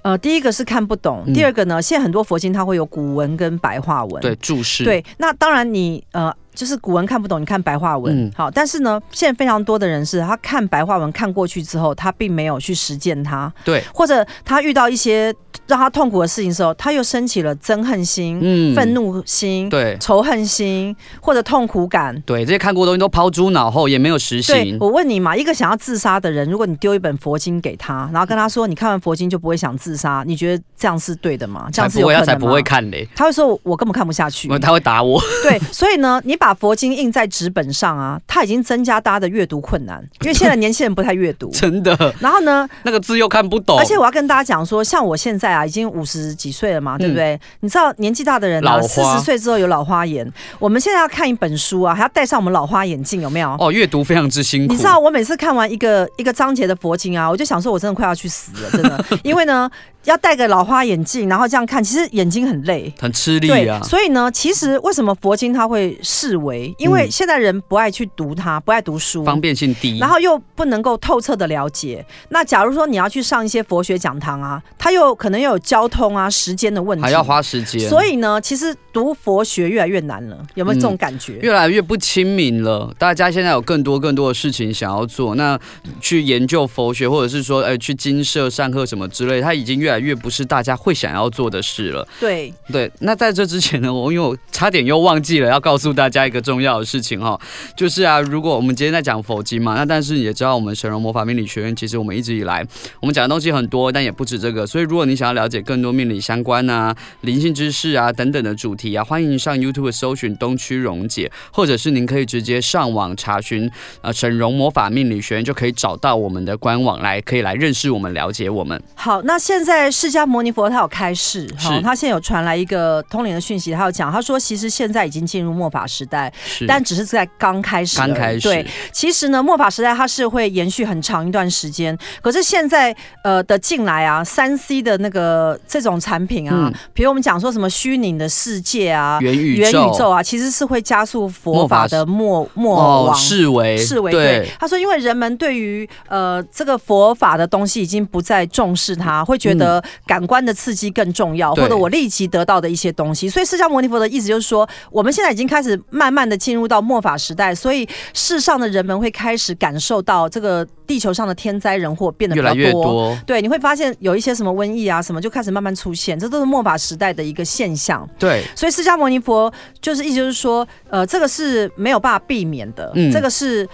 [SPEAKER 1] 呃，第一个是看不懂，第二个呢，现在很多佛经它会有古文跟白话文，
[SPEAKER 2] 对，注释。
[SPEAKER 1] 对，那当然你呃。就是古文看不懂，你看白话文，嗯、好，但是呢，现在非常多的人是他看白话文看过去之后，他并没有去实践它，
[SPEAKER 2] 对，
[SPEAKER 1] 或者他遇到一些让他痛苦的事情的时候，他又升起了憎恨心、嗯、愤怒心、对，仇恨心或者痛苦感，
[SPEAKER 2] 对，这些看过的东西都抛诸脑后，也没有实行。
[SPEAKER 1] 我问你嘛，一个想要自杀的人，如果你丢一本佛经给他，然后跟他说，你看完佛经就不会想自杀，你觉得这样是对的吗？这样是有可能吗？
[SPEAKER 2] 才不会看嘞，
[SPEAKER 1] 他会说，我根本看不下去，
[SPEAKER 2] 他会打我。
[SPEAKER 1] 对，所以呢，你把佛经印在纸本上啊，它已经增加大家的阅读困难，因为现在年轻人不太阅读，
[SPEAKER 2] 真的。
[SPEAKER 1] 然后呢，
[SPEAKER 2] 那个字又看不懂，
[SPEAKER 1] 而且我要跟大家讲说，像我现在啊，已经五十几岁了嘛，对不对？嗯、你知道年纪大的人啊，四十岁之后有老花眼，我们现在要看一本书啊，还要戴上我们老花眼镜，有没有？
[SPEAKER 2] 哦，阅读非常之辛苦。
[SPEAKER 1] 你知道我每次看完一个一个章节的佛经啊，我就想说，我真的快要去死了，真的，因为呢。要戴个老花眼镜，然后这样看，其实眼睛很累，
[SPEAKER 2] 很吃力啊。
[SPEAKER 1] 对，所以呢，其实为什么佛经它会式微？因为现在人不爱去读它，不爱读书，
[SPEAKER 2] 方便性低，
[SPEAKER 1] 然后又不能够透彻的了解。那假如说你要去上一些佛学讲堂啊，它又可能又有交通啊、时间的问题，
[SPEAKER 2] 还要花时间。
[SPEAKER 1] 所以呢，其实读佛学越来越难了。有没有这种感觉？
[SPEAKER 2] 嗯，越来越不亲民了。大家现在有更多更多的事情想要做，那去研究佛学，或者是说，哎，去金舍上课什么之类，它已经越来越不是大家。会想要做的事了。
[SPEAKER 1] 对
[SPEAKER 2] 对，那在这之前呢，我因为我差点又忘记了要告诉大家一个重要的事情哈，就是啊，如果我们今天在讲佛经嘛，那但是也知道我们神龙魔法命理学院，其实我们一直以来我们讲的东西很多，但也不止这个。所以如果你想要了解更多命理相关啊、灵性知识啊等等的主题啊，欢迎上 YouTube 搜寻东区溶解，或者是您可以直接上网查询呃沈嵘魔法命理学院，就可以找到我们的官网来，可以来认识我们、了解我们。
[SPEAKER 1] 好，那现在释迦牟尼佛他有开示，好，他现在有传来一个通灵的讯息，他有讲，他说其实现在已经进入末法时代，是，但只是在刚开始，刚开始。对，其实呢，末法时代它是会延续很长一段时间，可是现在呃的进来啊，三 C 的那个这种产品啊，嗯、比如我们讲说什么虚拟的世界啊，元宇宙，元宇宙啊，其实是会加速佛法的末末往
[SPEAKER 2] 视为
[SPEAKER 1] 视为。对，他说，因为人们对于呃这个佛法的东西已经不再重视它，会觉得感官的刺激更重要，嗯、或者我立即得到的一些东西。所以释迦牟尼佛的意思就是说，我们现在已经开始慢慢的进入到末法时代，所以世上的人们会开始感受到这个地球上的天灾人祸变得比较多。越来越多。对，你会发现有一些什么瘟疫啊什么就开始慢慢出现，这都是末法时代的一个现象。
[SPEAKER 2] 对，
[SPEAKER 1] 所以释迦牟尼佛就是意思就是说，呃，这个是没有办法避免的，嗯、这个是。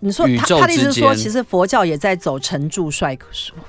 [SPEAKER 1] 你说他他的意思是说，其实佛教也在走成住坏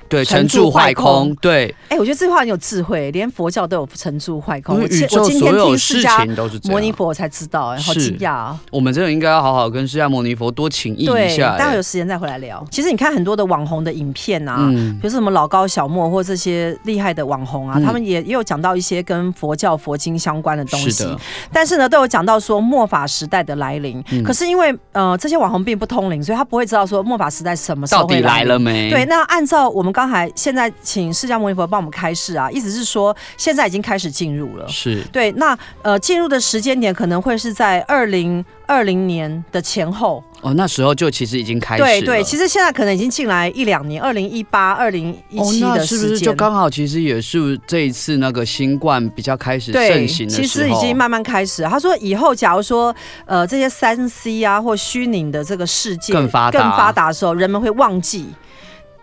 [SPEAKER 2] 对，成住坏空，对。
[SPEAKER 1] 哎，我觉得这句话很有智慧，连佛教都有成住坏空。
[SPEAKER 2] 我宇宙所有事情都是
[SPEAKER 1] 牟尼佛，我才知道，哎，好惊讶啊！
[SPEAKER 2] 我们真的应该要好好跟释迦牟尼佛多请益一下。
[SPEAKER 1] 待会有时间再回来聊。其实你看很多的网红的影片啊，比如说什么老高、小莫或这些厉害的网红啊，他们也也有讲到一些跟佛教佛经相关的东西。但是呢，都有讲到说末法时代的来临。可是因为呃这些网红并不通灵。所以他不会知道说末法时代什么时候会来，
[SPEAKER 2] 到底来了没？
[SPEAKER 1] 对，那按照我们刚才现在请释迦牟尼佛帮我们开示啊，意思是说现在已经开始进入了。
[SPEAKER 2] 是
[SPEAKER 1] 对，那呃进入的时间点可能会是在二零二零年的前后。
[SPEAKER 2] 哦，那时候就其实已经开始了。
[SPEAKER 1] 对对，其实现在可能已经进来一两年，二零一八、二零一七的时间，是不是
[SPEAKER 2] 就刚好？其实也是这一次那个新冠比较开始盛行的时候。
[SPEAKER 1] 其实已经慢慢开始。他说以后假如说呃这些三 C 啊或虚拟的这个世界
[SPEAKER 2] 更发达、
[SPEAKER 1] 更发达的时候，人们会忘记，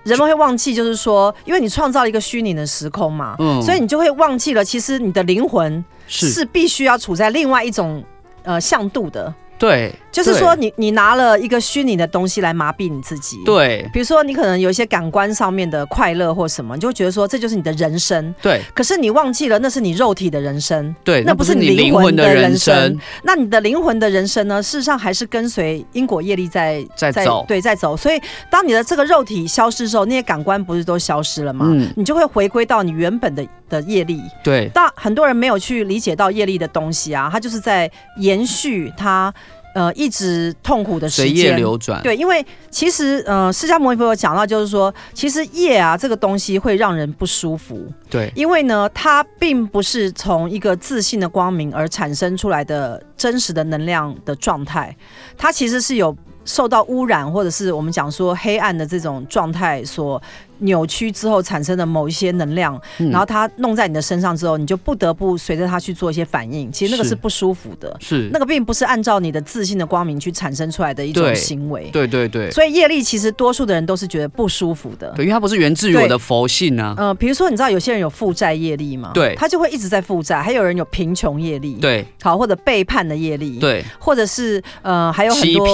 [SPEAKER 1] 人们会忘记，就是说，因为你创造了一个虚拟的时空嘛，嗯，所以你就会忘记了，其实你的灵魂是必须要处在另外一种呃向度的。
[SPEAKER 2] 对，
[SPEAKER 1] 就是说你你拿了一个虚拟的东西来麻痹你自己。
[SPEAKER 2] 对，
[SPEAKER 1] 比如说你可能有一些感官上面的快乐或什么，你就会觉得说这就是你的人生。
[SPEAKER 2] 对，
[SPEAKER 1] 可是你忘记了那是你肉体的人生。
[SPEAKER 2] 对，
[SPEAKER 1] 那不是你灵魂的人生。那你的灵魂的人生呢？事实上还是跟随因果业力在
[SPEAKER 2] 在走。
[SPEAKER 1] 对，在走。所以当你的这个肉体消失之后，那些感官不是都消失了吗？嗯，你就会回归到你原本的的业力。
[SPEAKER 2] 对，
[SPEAKER 1] 但很多人没有去理解到业力的东西啊，他就是在延续他。呃，一直痛苦的时间，
[SPEAKER 2] 随业流转。
[SPEAKER 1] 对，因为其实，呃，释迦牟尼佛有讲到，就是说，其实业啊，这个东西会让人不舒服。
[SPEAKER 2] 对，
[SPEAKER 1] 因为呢，它并不是从一个自信的光明而产生出来的真实的能量的状态，它其实是有受到污染，或者是我们讲说黑暗的这种状态所。扭曲之后产生的某一些能量，嗯、然后它弄在你的身上之后，你就不得不随着它去做一些反应。其实那个是不舒服的，
[SPEAKER 2] 是。
[SPEAKER 1] 那个并不是按照你的自信的光明去产生出来的一种行
[SPEAKER 2] 为。对对对，
[SPEAKER 1] 所以业力其实多数的人都是觉得不舒服的，
[SPEAKER 2] 对，因为它不是源自于我的佛性啊。
[SPEAKER 1] 呃，比如说你知道有些人有负债业力嘛？
[SPEAKER 2] 对，
[SPEAKER 1] 他就会一直在负债。还有人有贫穷业力，
[SPEAKER 2] 对，
[SPEAKER 1] 好或者背叛的业力，
[SPEAKER 2] 对，
[SPEAKER 1] 或者是呃还有很多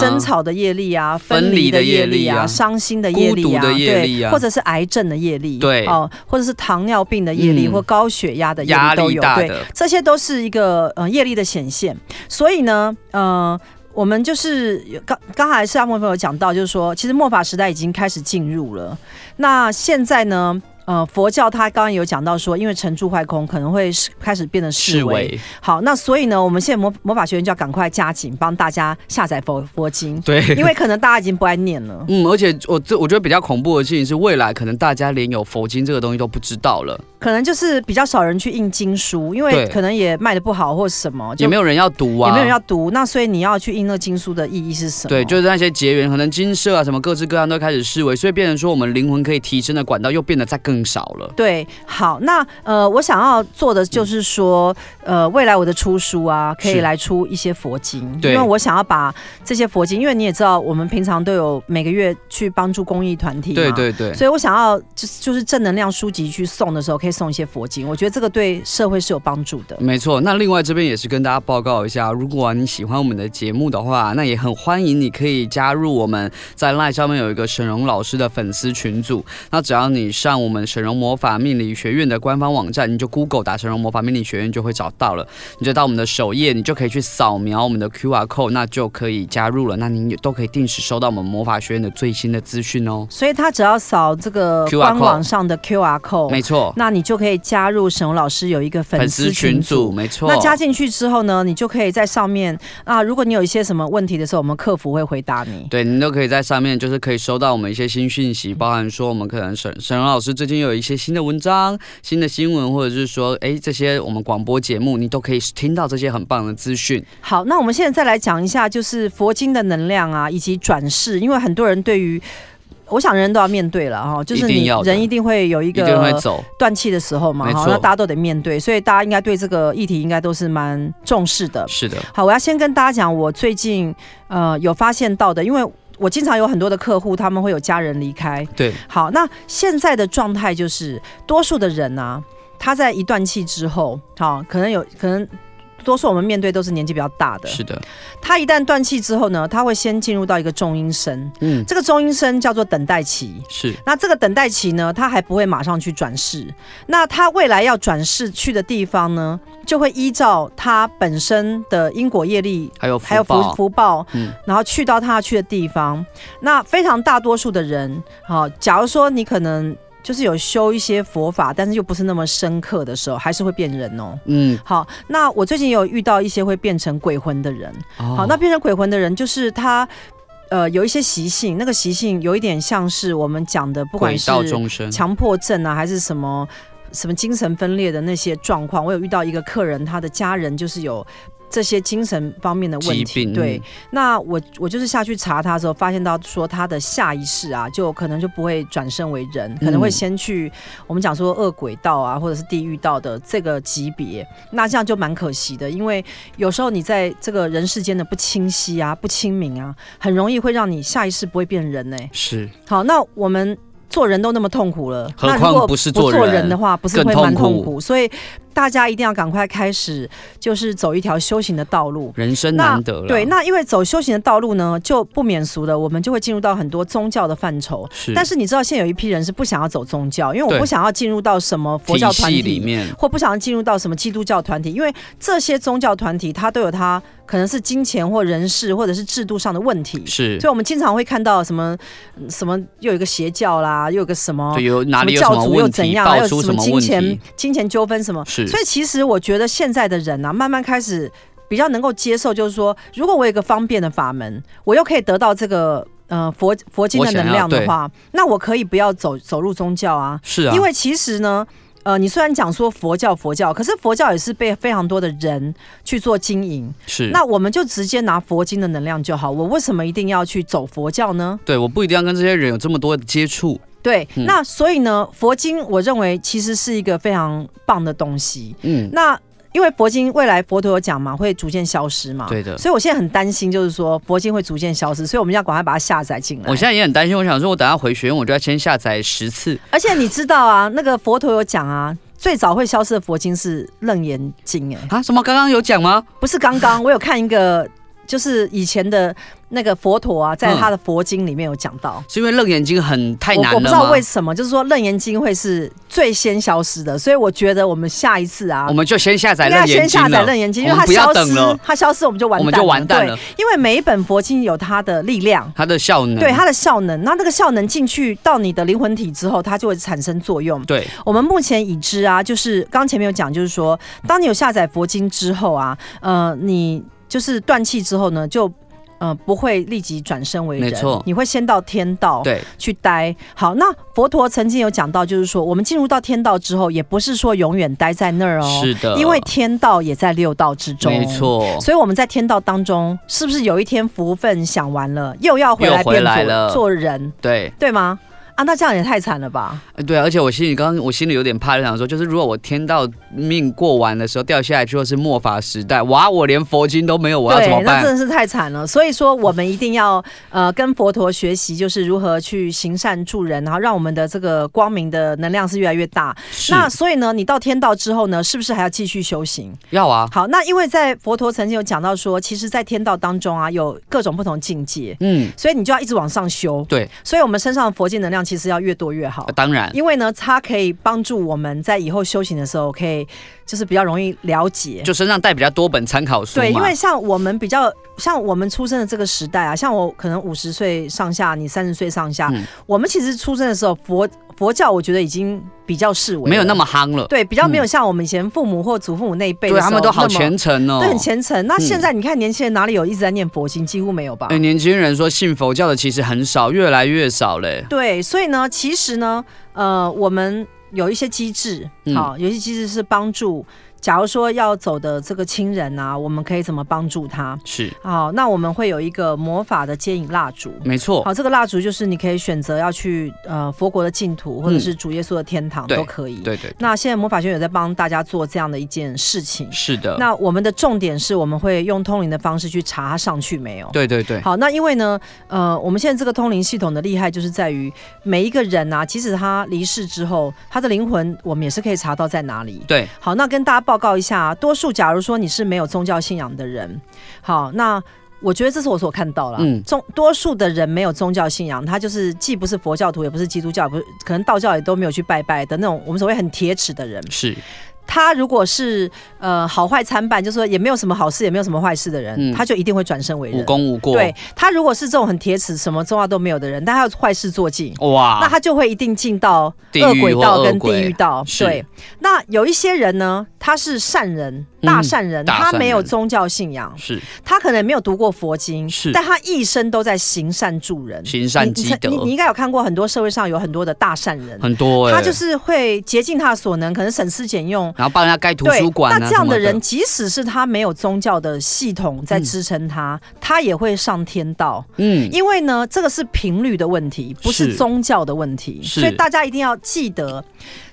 [SPEAKER 1] 争吵的业力啊，分离的业力啊，伤心的业力啊，对，或者是癌症的业力，
[SPEAKER 2] 对
[SPEAKER 1] 哦，或者是糖尿病的业力，嗯、或高血压的业力都有，对，这些都是一个呃业力的显现。所以呢，呃，我们就是刚刚才释迦牟尼佛有讲到，就是说，其实末法时代已经开始进入了。那现在呢？呃，佛教他刚刚有讲到说，因为成住坏空可能会开始变得示威。好，那所以呢，我们现在魔魔法学院就要赶快加紧帮大家下载佛佛经。
[SPEAKER 2] 对，
[SPEAKER 1] 因为可能大家已经不爱念了。
[SPEAKER 2] 嗯，而且我这我觉得比较恐怖的事情是，未来可能大家连有佛经这个东西都不知道了。
[SPEAKER 1] 可能就是比较少人去印经书，因为可能也卖的不好或什么，
[SPEAKER 2] 也没有人要读啊，
[SPEAKER 1] 也没有人要读。那所以你要去印那经书的意义是什么？
[SPEAKER 2] 对，就是那些结缘，可能金社啊什么各式各样都开始示威，所以变成说我们灵魂可以提升的管道又变得再更少了。
[SPEAKER 1] 对，好，那呃，我想要做的就是说，呃，未来我的出书啊，可以来出一些佛经，因为我想要把这些佛经，因为你也知道，我们平常都有每个月去帮助公益团体，
[SPEAKER 2] 对对对，
[SPEAKER 1] 所以我想要就是就是正能量书籍去送的时候，可以。送一些佛经。我觉得这个对社会是有帮助的。
[SPEAKER 2] 没错，那另外这边也是跟大家报告一下，如果你喜欢我们的节目的话，那也很欢迎你可以加入我们在 LINE 上面有一个沈荣老师的粉丝群组。那只要你上我们沈荣魔法命理学院的官方网站，你就 Google 打沈荣魔法命理学院就会找到了。你就到我们的首页，你就可以去扫描我们的 QR code，那就可以加入了。那你也都可以定时收到我们魔法学院的最新的资讯哦。
[SPEAKER 1] 所以他只要扫这个官网上的 QR code，
[SPEAKER 2] 没错，
[SPEAKER 1] 那你就可以加入沈嵘老师有一个粉丝群组，
[SPEAKER 2] 没错。
[SPEAKER 1] 那加进去之后呢，你就可以在上面啊，如果你有一些什么问题的时候，我们客服会回答你。
[SPEAKER 2] 对，你都可以在上面，就是可以收到我们一些新讯息，包含说我们可能沈沈嵘老师最近有一些新的文章、新的新闻，或者是说，哎，这些我们广播节目，你都可以听到这些很棒的资讯。
[SPEAKER 1] 好，那我们现在再来讲一下，就是佛经的能量啊，以及转世，因为很多人对于。我想人人都要面对了哈，就是你人一定会有一个断气的时候嘛，哈，那大家都得面对，所以大家应该对这个议题应该都是蛮重视的。
[SPEAKER 2] 是的。
[SPEAKER 1] 好，我要先跟大家讲，我最近呃有发现到的，因为我经常有很多的客户，他们会有家人离开。
[SPEAKER 2] 对。
[SPEAKER 1] 好，那现在的状态就是，多数的人啊，他在一断气之后，好，可能有可能。多数我们面对都是年纪比较大的，
[SPEAKER 2] 是的。
[SPEAKER 1] 他一旦断气之后呢，他会先进入到一个中阴身，嗯，这个中阴身叫做等待期，
[SPEAKER 2] 是。
[SPEAKER 1] 那这个等待期呢，他还不会马上去转世，那他未来要转世去的地方呢，就会依照他本身的因果业力，
[SPEAKER 2] 还有
[SPEAKER 1] 还有福福报，嗯，然后去到他要去的地方。那非常大多数的人，好，假如说你可能。就是有修一些佛法，但是又不是那么深刻的时候，还是会变人哦。嗯，好，那我最近有遇到一些会变成鬼魂的人。哦、好，那变成鬼魂的人，就是他，呃，有一些习性，那个习性有一点像是我们讲的，不管是强迫症啊，还是什么什么精神分裂的那些状况。我有遇到一个客人，他的家人就是有。这些精神方面的问题，对，那我我就是下去查他的时候，发现到说他的下一世啊，就可能就不会转生为人，可能会先去我们讲说恶鬼道啊，或者是地狱道的这个级别，那这样就蛮可惜的，因为有时候你在这个人世间的不清晰啊、不清明啊，很容易会让你下一世不会变人呢、欸。
[SPEAKER 2] 是，
[SPEAKER 1] 好，那我们做人都那么痛苦了，
[SPEAKER 2] 何况不是做
[SPEAKER 1] 人的话，不是会蛮痛苦，所以。大家一定要赶快开始，就是走一条修行的道路。
[SPEAKER 2] 人生难得了。
[SPEAKER 1] 对，那因为走修行的道路呢，就不免俗的，我们就会进入到很多宗教的范畴。
[SPEAKER 2] 是。
[SPEAKER 1] 但是你知道，现在有一批人是不想要走宗教，因为我不想要进入到什么佛教团体里面，或不想要进入到什么基督教团体，因为这些宗教团体它都有它可能是金钱或人事或者是制度上的问题。
[SPEAKER 2] 是。
[SPEAKER 1] 所以我们经常会看到什么什么又有一个邪教啦，又有个什么
[SPEAKER 2] 有哪里有
[SPEAKER 1] 什么教主又怎样，还有什么金钱金钱纠纷什么。
[SPEAKER 2] 是。
[SPEAKER 1] 所以其实我。觉得现在的人啊，慢慢开始比较能够接受，就是说，如果我有一个方便的法门，我又可以得到这个呃佛佛经的能量的话，那我可以不要走走入宗教啊。
[SPEAKER 2] 是啊，
[SPEAKER 1] 因为其实呢，呃，你虽然讲说佛教佛教，可是佛教也是被非常多的人去做经营。
[SPEAKER 2] 是，
[SPEAKER 1] 那我们就直接拿佛经的能量就好。我为什么一定要去走佛教呢？
[SPEAKER 2] 对，我不一定要跟这些人有这么多的接触。
[SPEAKER 1] 对，嗯、那所以呢，佛经我认为其实是一个非常棒的东西。嗯，那因为佛经未来佛陀有讲嘛，会逐渐消失嘛。
[SPEAKER 2] 对的。
[SPEAKER 1] 所以我现在很担心，就是说佛经会逐渐消失，所以我们要赶快把它下载进来。
[SPEAKER 2] 我现在也很担心，我想说，我等下回学院，我就要先下载十次。
[SPEAKER 1] 而且你知道啊，那个佛陀有讲啊，最早会消失的佛经是《楞严经》哎。
[SPEAKER 2] 啊？什么？刚刚有讲吗？
[SPEAKER 1] 不是刚刚，我有看一个，就是以前的。那个佛陀啊，在他的佛经里面有讲到，
[SPEAKER 2] 嗯，是因为《楞严经》很太难了，
[SPEAKER 1] 我，我不知道为什么，就是说《楞严经》会是最先消失的，所以我觉得我们下一次啊，
[SPEAKER 2] 我们就先下载《楞严经》
[SPEAKER 1] 先下载《楞严经》，因为它消失，它消失我们就完蛋了，
[SPEAKER 2] 我们就完蛋了。
[SPEAKER 1] 因为每一本佛经有它的力量，
[SPEAKER 2] 它的效能，
[SPEAKER 1] 对它的效能，那那个效能进去到你的灵魂体之后，它就会产生作用。
[SPEAKER 2] 对，
[SPEAKER 1] 我们目前已知啊，就是刚前面有讲，就是说，当你有下载佛经之后啊，呃，你就是断气之后呢，就。不会立即转身为人，没错，你会先到天道对去待。好，那佛陀曾经有讲到，就是说我们进入到天道之后，也不是说永远待在那儿哦，
[SPEAKER 2] 是的，
[SPEAKER 1] 因为天道也在六道之中，
[SPEAKER 2] 没错。
[SPEAKER 1] 所以我们在天道当中，是不是有一天福分享完了，又要回来变做做人？
[SPEAKER 2] 对，
[SPEAKER 1] 对吗？啊，那这样也太惨了吧？
[SPEAKER 2] 对，啊而且我心里刚刚我心里有点怕，就想说，就是如果我天道命过完的时候掉下来，就是末法时代，哇，我连佛经都没有，我要怎么办？
[SPEAKER 1] 那真的是太惨了。所以说，我们一定要呃跟佛陀学习，就是如何去行善助人，然后让我们的这个光明的能量是越来越大。那所以呢，你到天道之后呢，是不是还要继续修行？
[SPEAKER 2] 要啊。
[SPEAKER 1] 好，那因为在佛陀曾经有讲到说，其实，在天道当中啊，有各种不同境界，嗯，所以你就要一直往上修。
[SPEAKER 2] 对，
[SPEAKER 1] 所以我们身上的佛经能量其实要越多越好。
[SPEAKER 2] 当然，
[SPEAKER 1] 因为呢，它可以帮助我们在以后修行的时候，可以就是比较容易了解，
[SPEAKER 2] 就身上带比较多本参考书。
[SPEAKER 1] 对，因为像我们比较像我们出生的这个时代啊，像我可能五十岁上下，你三十岁上下，嗯，我们其实出生的时候佛。佛教我觉得已经比较视为，
[SPEAKER 2] 没有那么夯了。
[SPEAKER 1] 对，比较没有像我们以前父母或祖父母那一
[SPEAKER 2] 辈他们都好虔诚哦，
[SPEAKER 1] 对，很虔诚。那现在你看年轻人哪里有一直在念佛经，几乎没有吧？
[SPEAKER 2] 哎，年轻人说信佛教的其实很少，越来越少嘞。
[SPEAKER 1] 对，所以呢，其实呢，呃，我们有一些机制，好，有一些机制是帮助。假如说要走的这个亲人啊，我们可以怎么帮助他？
[SPEAKER 2] 是
[SPEAKER 1] 好，那我们会有一个魔法的接引蜡烛，
[SPEAKER 2] 没错。
[SPEAKER 1] 好，这个蜡烛就是你可以选择要去呃佛国的净土，或者是主耶稣的天堂、嗯、都可以。
[SPEAKER 2] 对对，对。
[SPEAKER 1] 那现在魔法学院有在帮大家做这样的一件事情。
[SPEAKER 2] 是的。
[SPEAKER 1] 那我们的重点是我们会用通灵的方式去查他上去没有？
[SPEAKER 2] 对对对。
[SPEAKER 1] 好，那因为呢，呃，我们现在这个通灵系统的厉害就是在于每一个人啊，即使他离世之后，他的灵魂我们也是可以查到在哪里。
[SPEAKER 2] 对。
[SPEAKER 1] 好，那跟大家报告一下多。数，假如说你是没有宗教信仰的人，好，那我觉得这是我所看到了。嗯，宗多数的人没有宗教信仰，他就是既不是佛教徒，也不是基督教，不是可能道教也都没有去拜拜的那种，我们所谓很铁齿的人。
[SPEAKER 2] 是。
[SPEAKER 1] 他如果是呃好坏参半，就是说也没有什么好事，也没有什么坏事的人，嗯，他就一定会转身为人，
[SPEAKER 2] 无功无过。
[SPEAKER 1] 对，他如果是这种很铁齿，什么重要都没有的人，但他有坏事做尽，
[SPEAKER 2] 哇，
[SPEAKER 1] 那他就会一定进到恶鬼道跟地狱道。对，那有一些人呢，他是善人。大善人，他没有宗教信仰，是。他可能没有读过佛经，是，但他一生都在行善助人，
[SPEAKER 2] 行善积德。
[SPEAKER 1] 你你应该有看过很多社会上有很多的大善人，
[SPEAKER 2] 很多，
[SPEAKER 1] 他就是会竭尽他的所能，可能省吃俭用，
[SPEAKER 2] 然后帮人家盖图书馆。
[SPEAKER 1] 那这样的人，即使是他没有宗教的系统在支撑他，他也会上天道。嗯，因为呢，这个是频率的问题，不是宗教的问题，所以大家一定要记得，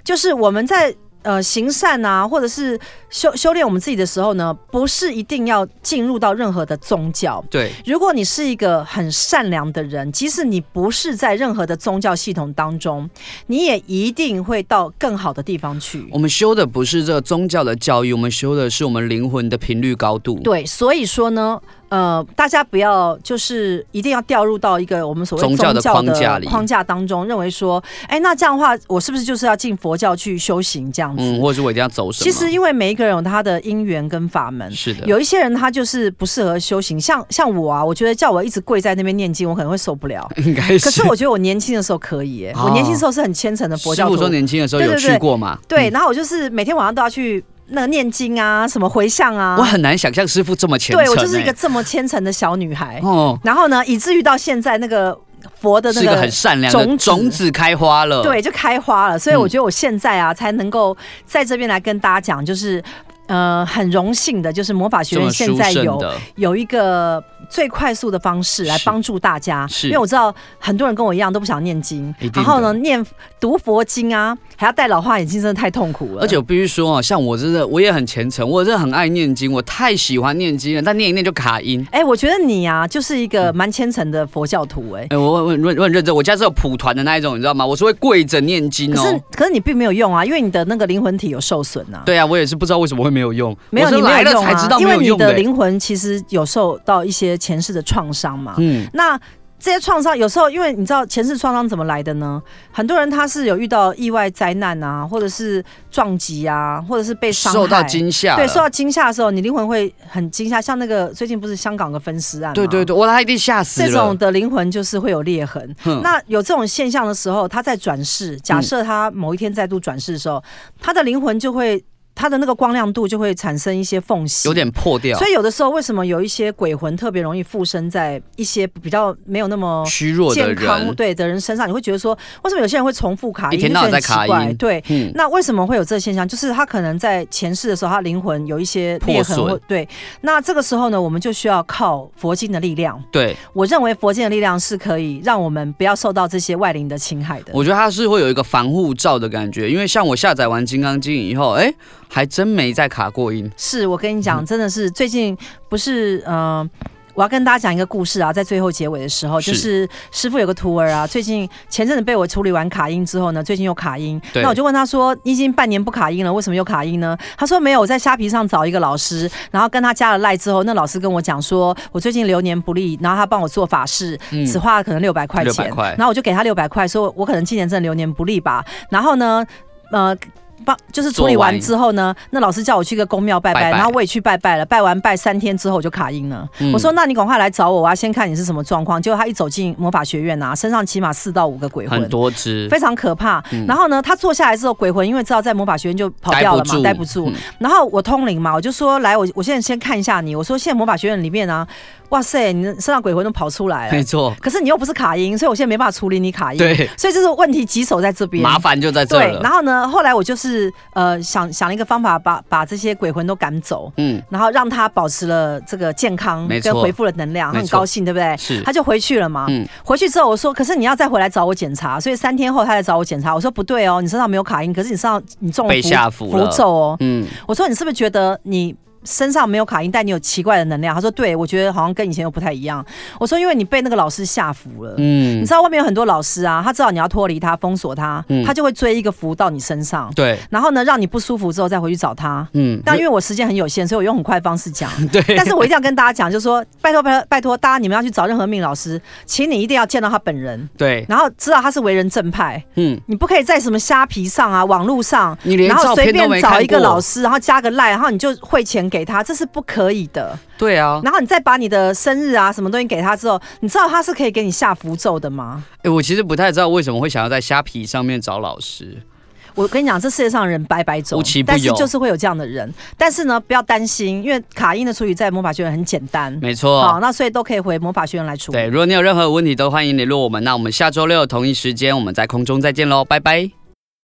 [SPEAKER 1] 就是我们在。呃，行善啊，或者是修修炼我们自己的时候呢，不是一定要进入到任何的宗教。
[SPEAKER 2] 对，
[SPEAKER 1] 如果你是一个很善良的人，即使你不是在任何的宗教系统当中，你也一定会到更好的地方去。
[SPEAKER 2] 我们修的不是这个宗教的教育，我们修的是我们灵魂的频率高度。
[SPEAKER 1] 对，所以说呢。呃，大家不要就是一定要掉入到一个我们所谓宗教的框架里框架当中，认为说，哎，那这样的话，我是不是就是要进佛教去修行这样子？
[SPEAKER 2] 嗯，或者是我一定要走什么？
[SPEAKER 1] 其实，因为每一个人有他的因缘跟法门，
[SPEAKER 2] 是的。
[SPEAKER 1] 有一些人他就是不适合修行，像像我啊，我觉得叫我一直跪在那边念经，我可能会受不了。
[SPEAKER 2] 应该是。可
[SPEAKER 1] 是我觉得我年轻的时候可以，哎、哦，我年轻时候是很虔诚的佛教徒。
[SPEAKER 2] 师父说年轻的时候有去过吗？
[SPEAKER 1] 对，对，对，对，然后我就是每天晚上都要去。那个念经啊，什么回向啊，
[SPEAKER 2] 我很难想象师傅这么虔诚。
[SPEAKER 1] 对，我就是一个这么虔诚的小女孩。哦，然后呢，以至于到现在那个佛的那个
[SPEAKER 2] 是个很善良的种子，种子开花了，
[SPEAKER 1] 对，就开花了。所以我觉得我现在啊，才能够在这边来跟大家讲，就是呃，很荣幸的，就是魔法学院现在有有一个。最快速的方式来帮助大家，因为我知道很多人跟我一样都不想念经，然后呢，念读佛经啊，还要戴老花眼镜，真的太痛苦了。
[SPEAKER 2] 而且我必须说啊，像我真的我也很虔诚，我真的很爱念经，我太喜欢念经了，但念一念就卡音。
[SPEAKER 1] 哎、欸，我觉得你啊，就是一个蛮虔诚的佛教徒、欸。哎、
[SPEAKER 2] 欸，我我我我很认真，我家是有蒲团的那一种，你知道吗？我是会跪着念经哦。
[SPEAKER 1] 可是可是你并没有用啊，因为你的那个灵魂体有受损啊。
[SPEAKER 2] 对啊，我也是不知道为什么会没有用。
[SPEAKER 1] 没有你没有用啊，
[SPEAKER 2] 因
[SPEAKER 1] 为你的灵魂其实有受到一些前世的创伤。伤嘛，嗯，那这些创伤有时候，因为你知道前世创伤怎么来的呢？很多人他是有遇到意外灾难啊，或者是撞击啊，或者是被伤害，
[SPEAKER 2] 受到惊吓，
[SPEAKER 1] 对，受到惊吓的时候，你灵魂会很惊吓。像那个最近不是香港的分尸案，
[SPEAKER 2] 对对对，我他一定吓死了。
[SPEAKER 1] 这种的灵魂就是会有裂痕。那有这种现象的时候，他在转世，假设他某一天再度转世的时候，他的灵魂就会。它的那个光亮度就会产生一些缝隙，
[SPEAKER 2] 有点破掉。
[SPEAKER 1] 所以有的时候，为什么有一些鬼魂特别容易附身在一些比较没有那么
[SPEAKER 2] 虚弱的人
[SPEAKER 1] 对的人身上？你会觉得说，为什么有些人会重复卡阴？
[SPEAKER 2] 一天到晚在卡阴。
[SPEAKER 1] 对、嗯，那为什么会有这个现象？就是他可能在前世的时候，他灵魂有一些裂痕。对，那这个时候呢，我们就需要靠佛经的力量。
[SPEAKER 2] 对，
[SPEAKER 1] 我认为佛经的力量是可以让我们不要受到这些外灵的侵害的。
[SPEAKER 2] 我觉得它是会有一个防护罩的感觉，因为像我下载完《金刚经》以后，哎。还真没再卡过音。
[SPEAKER 1] 是我跟你讲，真的是最近不是嗯、呃，我要跟大家讲一个故事啊，在最后结尾的时候，就是师傅有个徒儿啊，最近前阵子被我处理完卡音之后呢，最近又卡音。那我就问他说：“你已经半年不卡音了，为什么又卡音呢？”他说：“没有，我在虾皮上找一个老师，然后跟他加了赖之后，那老师跟我讲说，我最近流年不利，然后他帮我做法事，只花了可能六百块钱，然后我就给他六百块，说我可能今年真的流年不利吧。然后呢，呃。”帮就是处理完之后呢，那老师叫我去个公庙拜拜，然后我也去拜拜了。拜完拜三天之后我就卡音了。嗯、我说那你赶快来找我，我要先看你是什么状况。结果他一走进魔法学院啊，身上起码四到五个鬼魂，
[SPEAKER 2] 很多只，
[SPEAKER 1] 非常可怕。嗯、然后呢，他坐下来之后，鬼魂因为知道在魔法学院就跑掉了嘛，待不住。然后我通灵嘛，我就说来，我我现在先看一下你。我说现在魔法学院里面啊。哇塞，你身上鬼魂都跑出来了，
[SPEAKER 2] 没错。
[SPEAKER 1] 可是你又不是卡音，所以我现在没办法处理你卡音。
[SPEAKER 2] 对，
[SPEAKER 1] 所以这是问题棘手在这边，
[SPEAKER 2] 麻烦就在这儿。
[SPEAKER 1] 对，然后呢，后来我就是呃想想了一个方法把，把把这些鬼魂都赶走，嗯，然后让他保持了这个健康，跟恢复了能量，他很高兴，对不对？是，他就回去了嘛。嗯，回去之后我说，可是你要再回来找我检查，所以三天后他来找我检查，我说不对哦，你身上没有卡因，可是你身上你中了符符咒哦。嗯，我说你是不是觉得你？身上没有卡因，但你有奇怪的能量。他说：“对，我觉得好像跟以前又不太一样。”我说：“因为你被那个老师吓服了。”嗯，你知道外面有很多老师啊，他知道你要脱离他，封锁他，嗯，他就会追一个符到你身上。对，然后呢，让你不舒服之后再回去找他。嗯，但因为我时间很有限，所以我用很快的方式讲。对，但是我一定要跟大家讲，就是说，拜托拜托拜托，大家你们要去找任何命老师，请你一定要见到他本人。对，然后知道他是为人正派。嗯，你不可以在什么虾皮上啊、网络上，你连然后随便找一个老师，然后加个赖，然后你就汇钱给他，这是不可。以的，对啊。然后你再把你的生日啊什么东西给他之后，你知道他是可以给你下符咒的吗？哎、欸，我其实不太知道为什么会想要在虾皮上面找老师。我跟你讲，这世界上人百百种，但是就是会有这样的人。但是呢，不要担心，因为卡因的处理在魔法学院很简单，没错。好，那所以都可以回魔法学院来处理。对，如果你有任何问题，都欢迎联络我们。那我们下周六同一时间，我们在空中再见喽，拜拜。